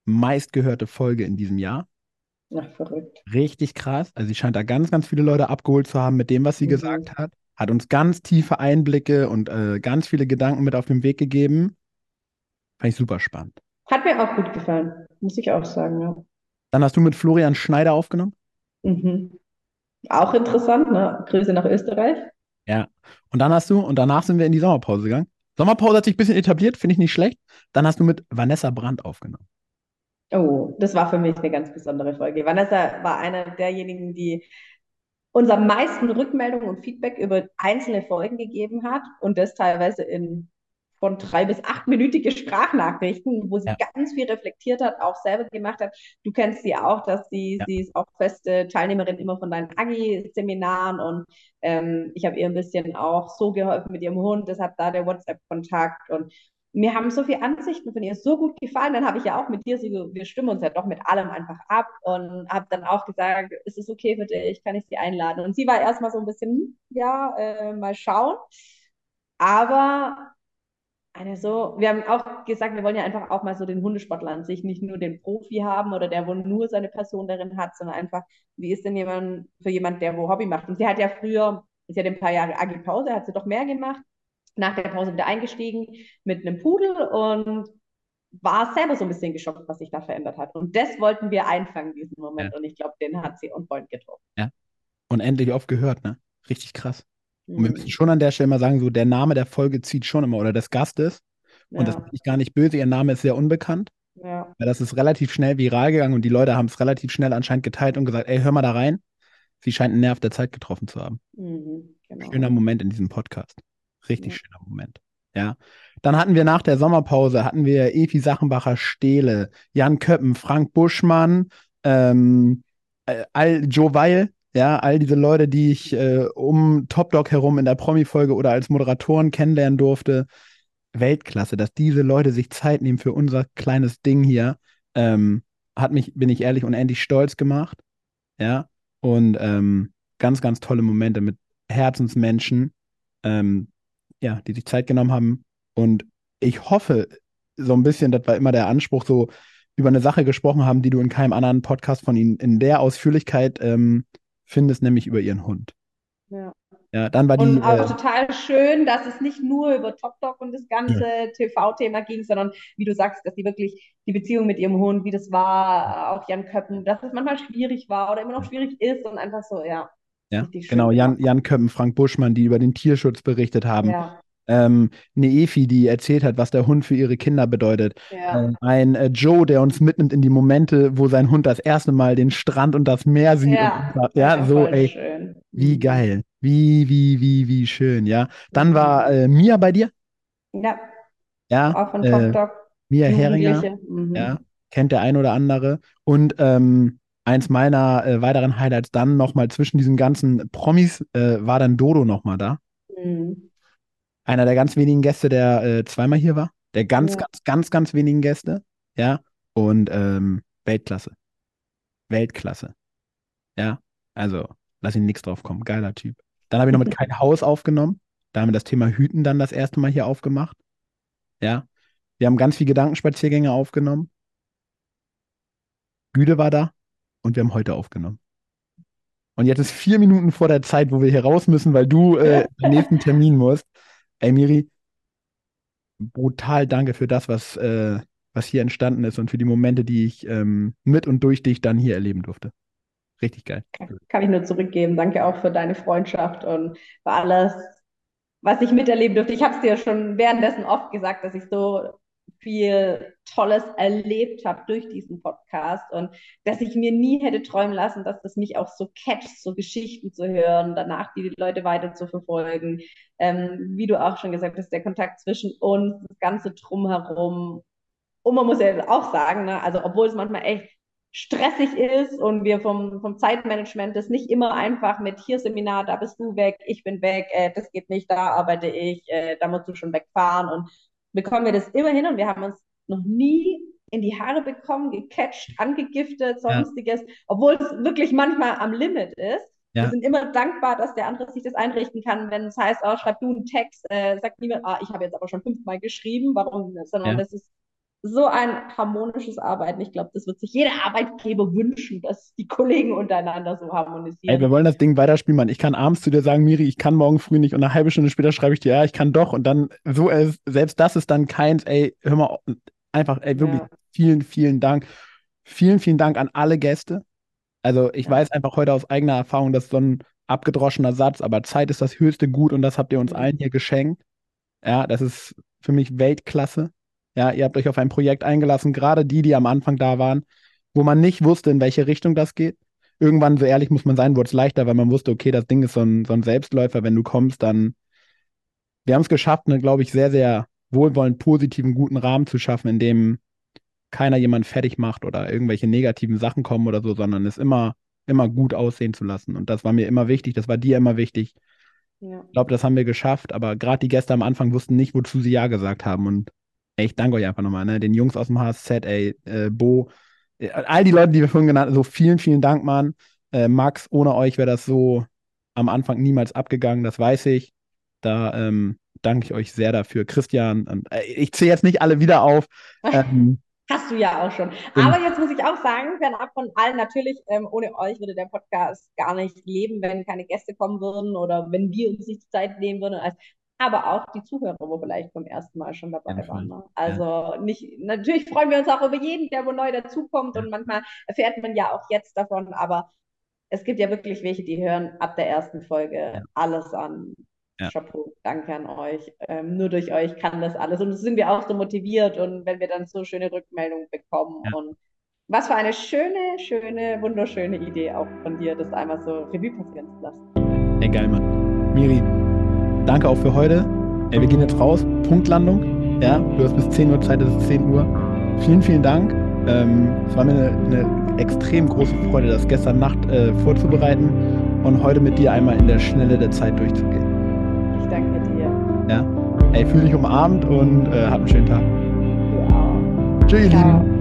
meistgehörte Folge in diesem Jahr. Ach, verrückt. Richtig krass. Also sie scheint da ganz, ganz viele Leute abgeholt zu haben mit dem, was sie mhm. gesagt hat. Hat uns ganz tiefe Einblicke und äh, ganz viele Gedanken mit auf den Weg gegeben. Fand ich super spannend. Hat mir auch gut gefallen, muss ich auch sagen, ja. Dann hast du mit Florian Schneider aufgenommen. Mhm. Auch interessant, ne? Grüße nach Österreich. Ja. Und dann hast du, und danach sind wir in die Sommerpause gegangen. Sommerpause hat sich ein bisschen etabliert, finde ich nicht schlecht. Dann hast du mit Vanessa Brandt aufgenommen. Oh, das war für mich eine ganz besondere Folge. Vanessa war einer derjenigen, die uns am meisten Rückmeldungen und Feedback über einzelne Folgen gegeben hat und das teilweise in von drei bis achtminütige Sprachnachrichten, wo sie ja. ganz viel reflektiert hat, auch selber gemacht hat. Du kennst sie auch, dass sie, ja. sie ist auch feste Teilnehmerin immer von deinen Agi-Seminaren und ähm, ich habe ihr ein bisschen auch so geholfen mit ihrem Hund, deshalb da der WhatsApp-Kontakt und mir haben so viele Ansichten von ihr so gut gefallen, dann habe ich ja auch mit dir so, wir stimmen uns ja doch mit allem einfach ab und habe dann auch gesagt, ist es okay für dich, kann ich sie einladen? Und sie war erstmal so ein bisschen, ja, äh, mal schauen. Aber eine so, wir haben auch gesagt, wir wollen ja einfach auch mal so den Hundesportler an sich, nicht nur den Profi haben oder der, wo nur seine Person darin hat, sondern einfach, wie ist denn jemand für jemand, der wo Hobby macht? Und sie hat ja früher, sie hat ein paar Jahre Agi Pause, hat sie doch mehr gemacht, nach der Pause wieder eingestiegen mit einem Pudel und war selber so ein bisschen geschockt, was sich da verändert hat. Und das wollten wir einfangen, diesen Moment. Ja. Und ich glaube, den hat sie on point getroffen. Ja. Und endlich oft gehört, ne? Richtig krass. Und wir müssen schon an der Stelle mal sagen, so der Name der Folge zieht schon immer oder des Gastes. Und ja. das ist gar nicht böse, ihr Name ist sehr unbekannt. Ja. Weil das ist relativ schnell viral gegangen und die Leute haben es relativ schnell anscheinend geteilt und gesagt, ey, hör mal da rein. Sie scheint einen Nerv der Zeit getroffen zu haben. Mhm, genau. Schöner Moment in diesem Podcast. Richtig ja. schöner Moment. Ja. Dann hatten wir nach der Sommerpause, hatten wir Evi Sachenbacher Stehle, Jan Köppen, Frank Buschmann, ähm, äh, all, Joe Weil, ja, all diese Leute, die ich äh, um Top Dog herum in der Promi-Folge oder als Moderatoren kennenlernen durfte. Weltklasse, dass diese Leute sich Zeit nehmen für unser kleines Ding hier, ähm, hat mich, bin ich ehrlich, unendlich stolz gemacht. Ja, und ähm, ganz, ganz tolle Momente mit Herzensmenschen, ähm, ja, die sich Zeit genommen haben. Und ich hoffe, so ein bisschen, das war immer der Anspruch, so über eine Sache gesprochen haben, die du in keinem anderen Podcast von ihnen in der Ausführlichkeit ähm, findest, nämlich über ihren Hund. Ja. Ja, dann war die. Und auch äh, total schön, dass es nicht nur über Top Dog und das ganze ja. TV-Thema ging, sondern wie du sagst, dass die wirklich die Beziehung mit ihrem Hund, wie das war, auch Jan Köppen, dass es manchmal schwierig war oder immer noch schwierig ist und einfach so, ja. Ja, genau, Jan, Jan Köppen, Frank Buschmann, die über den Tierschutz berichtet haben. Ja ähm, eine Efi, die erzählt hat, was der Hund für ihre Kinder bedeutet. Ja. Ähm, ein äh, Joe, der uns mitnimmt in die Momente, wo sein Hund das erste Mal den Strand und das Meer sieht. Ja, und, ja, so, ey. Schön. Wie geil. Wie, wie, wie, wie schön, ja. Dann mhm. war äh, Mia bei dir. Ja. Ja. Auch von äh, Top Mia Heringer. Mhm. Ja. Kennt der ein oder andere. Und ähm, eins meiner äh, weiteren Highlights dann nochmal zwischen diesen ganzen Promis äh, war dann Dodo nochmal da. Mhm einer der ganz wenigen Gäste, der äh, zweimal hier war. Der ganz, ja. ganz, ganz, ganz wenigen Gäste. Ja. Und ähm, Weltklasse. Weltklasse. Ja. Also, lass ihn nichts drauf kommen. Geiler Typ. Dann habe ich noch mit kein Haus aufgenommen. Da haben wir das Thema Hüten dann das erste Mal hier aufgemacht. Ja. Wir haben ganz viele Gedankenspaziergänge aufgenommen. Güde war da und wir haben heute aufgenommen. Und jetzt ist vier Minuten vor der Zeit, wo wir hier raus müssen, weil du äh, den nächsten Termin musst. Ey, Miri, brutal danke für das, was, äh, was hier entstanden ist und für die Momente, die ich ähm, mit und durch dich dann hier erleben durfte. Richtig geil. Kann ich nur zurückgeben. Danke auch für deine Freundschaft und für alles, was ich miterleben durfte. Ich habe es dir schon währenddessen oft gesagt, dass ich so viel Tolles erlebt habe durch diesen Podcast und dass ich mir nie hätte träumen lassen, dass das mich auch so catcht, so Geschichten zu hören, danach die Leute weiter zu verfolgen. Ähm, wie du auch schon gesagt hast, der Kontakt zwischen uns, das ganze Drumherum. Und man muss ja auch sagen, ne, also obwohl es manchmal echt stressig ist und wir vom, vom Zeitmanagement das nicht immer einfach mit hier Seminar, da bist du weg, ich bin weg, äh, das geht nicht, da arbeite ich, äh, da musst du schon wegfahren und bekommen wir das immer hin und wir haben uns noch nie in die Haare bekommen, gecatcht, angegiftet, sonstiges, ja. obwohl es wirklich manchmal am Limit ist. Ja. Wir sind immer dankbar, dass der andere sich das einrichten kann, wenn es heißt, oh, schreib du einen Text, äh, sagt niemand, ah, ich habe jetzt aber schon fünfmal geschrieben, warum, sondern ja. das ist so ein harmonisches Arbeiten. Ich glaube, das wird sich jeder Arbeitgeber wünschen, dass die Kollegen untereinander so harmonisieren. Ey, wir wollen das Ding weiterspielen, Mann. Ich kann abends zu dir sagen, Miri, ich kann morgen früh nicht und eine halbe Stunde später schreibe ich dir, ja, ich kann doch. Und dann so, äh, selbst das ist dann keins, ey, hör mal, einfach, ey, wirklich ja. vielen, vielen Dank. Vielen, vielen Dank an alle Gäste. Also ich ja. weiß einfach heute aus eigener Erfahrung, dass so ein abgedroschener Satz, aber Zeit ist das höchste Gut und das habt ihr uns allen hier geschenkt. Ja, das ist für mich Weltklasse. Ja, ihr habt euch auf ein Projekt eingelassen, gerade die, die am Anfang da waren, wo man nicht wusste, in welche Richtung das geht. Irgendwann, so ehrlich muss man sein, wurde es leichter, weil man wusste, okay, das Ding ist so ein, so ein Selbstläufer. Wenn du kommst, dann. Wir haben es geschafft, einen, glaube ich, sehr, sehr wohlwollend positiven, guten Rahmen zu schaffen, in dem keiner jemand fertig macht oder irgendwelche negativen Sachen kommen oder so, sondern es immer, immer gut aussehen zu lassen. Und das war mir immer wichtig, das war dir immer wichtig. Ja. Ich glaube, das haben wir geschafft, aber gerade die Gäste am Anfang wussten nicht, wozu sie Ja gesagt haben. Und Ey, ich danke euch einfach nochmal, ne? Den Jungs aus dem HSZ, ey, äh, Bo, äh, all die Leute, die wir vorhin genannt haben, so vielen, vielen Dank, Mann. Äh, Max, ohne euch wäre das so am Anfang niemals abgegangen, das weiß ich. Da ähm, danke ich euch sehr dafür. Christian, und, äh, ich zähle jetzt nicht alle wieder auf. (laughs) Ähm, Hast du ja auch schon. Aber jetzt muss ich auch sagen, fernab von allen, natürlich, ähm, ohne euch würde der Podcast gar nicht leben, wenn keine Gäste kommen würden oder wenn wir uns nicht die Zeit nehmen würden. Also aber auch die Zuhörer, wo vielleicht beim ersten Mal schon dabei ja, waren. Ne? Also ja. nicht, natürlich freuen wir uns auch über jeden, der wo neu dazukommt ja. und manchmal erfährt man ja auch jetzt davon, aber es gibt ja wirklich welche, die hören ab der ersten Folge alles an. Chapeau, danke an euch. Ähm, nur durch euch kann das alles. Und sind wir auch so motiviert und wenn wir dann so schöne Rückmeldungen bekommen und was für eine schöne, schöne, wunderschöne Idee auch von dir, das einmal so Revue passieren zu lassen. Ey, geil, Mann. Miri, danke auch für heute. Ja, wir gehen jetzt raus. Punktlandung. Ja, du hast bis 10 Uhr Zeit, es ist 10 Uhr. Vielen, vielen Dank. Ähm, es war mir eine, eine, extrem große Freude, das gestern Nacht äh, vorzubereiten und heute mit dir einmal in der Schnelle der Zeit durchzugehen. Ich danke dir. Ja. Ey, fühl dich umarmt und äh, hab einen schönen Tag. Du auch. Tschüss, ihr Lieben.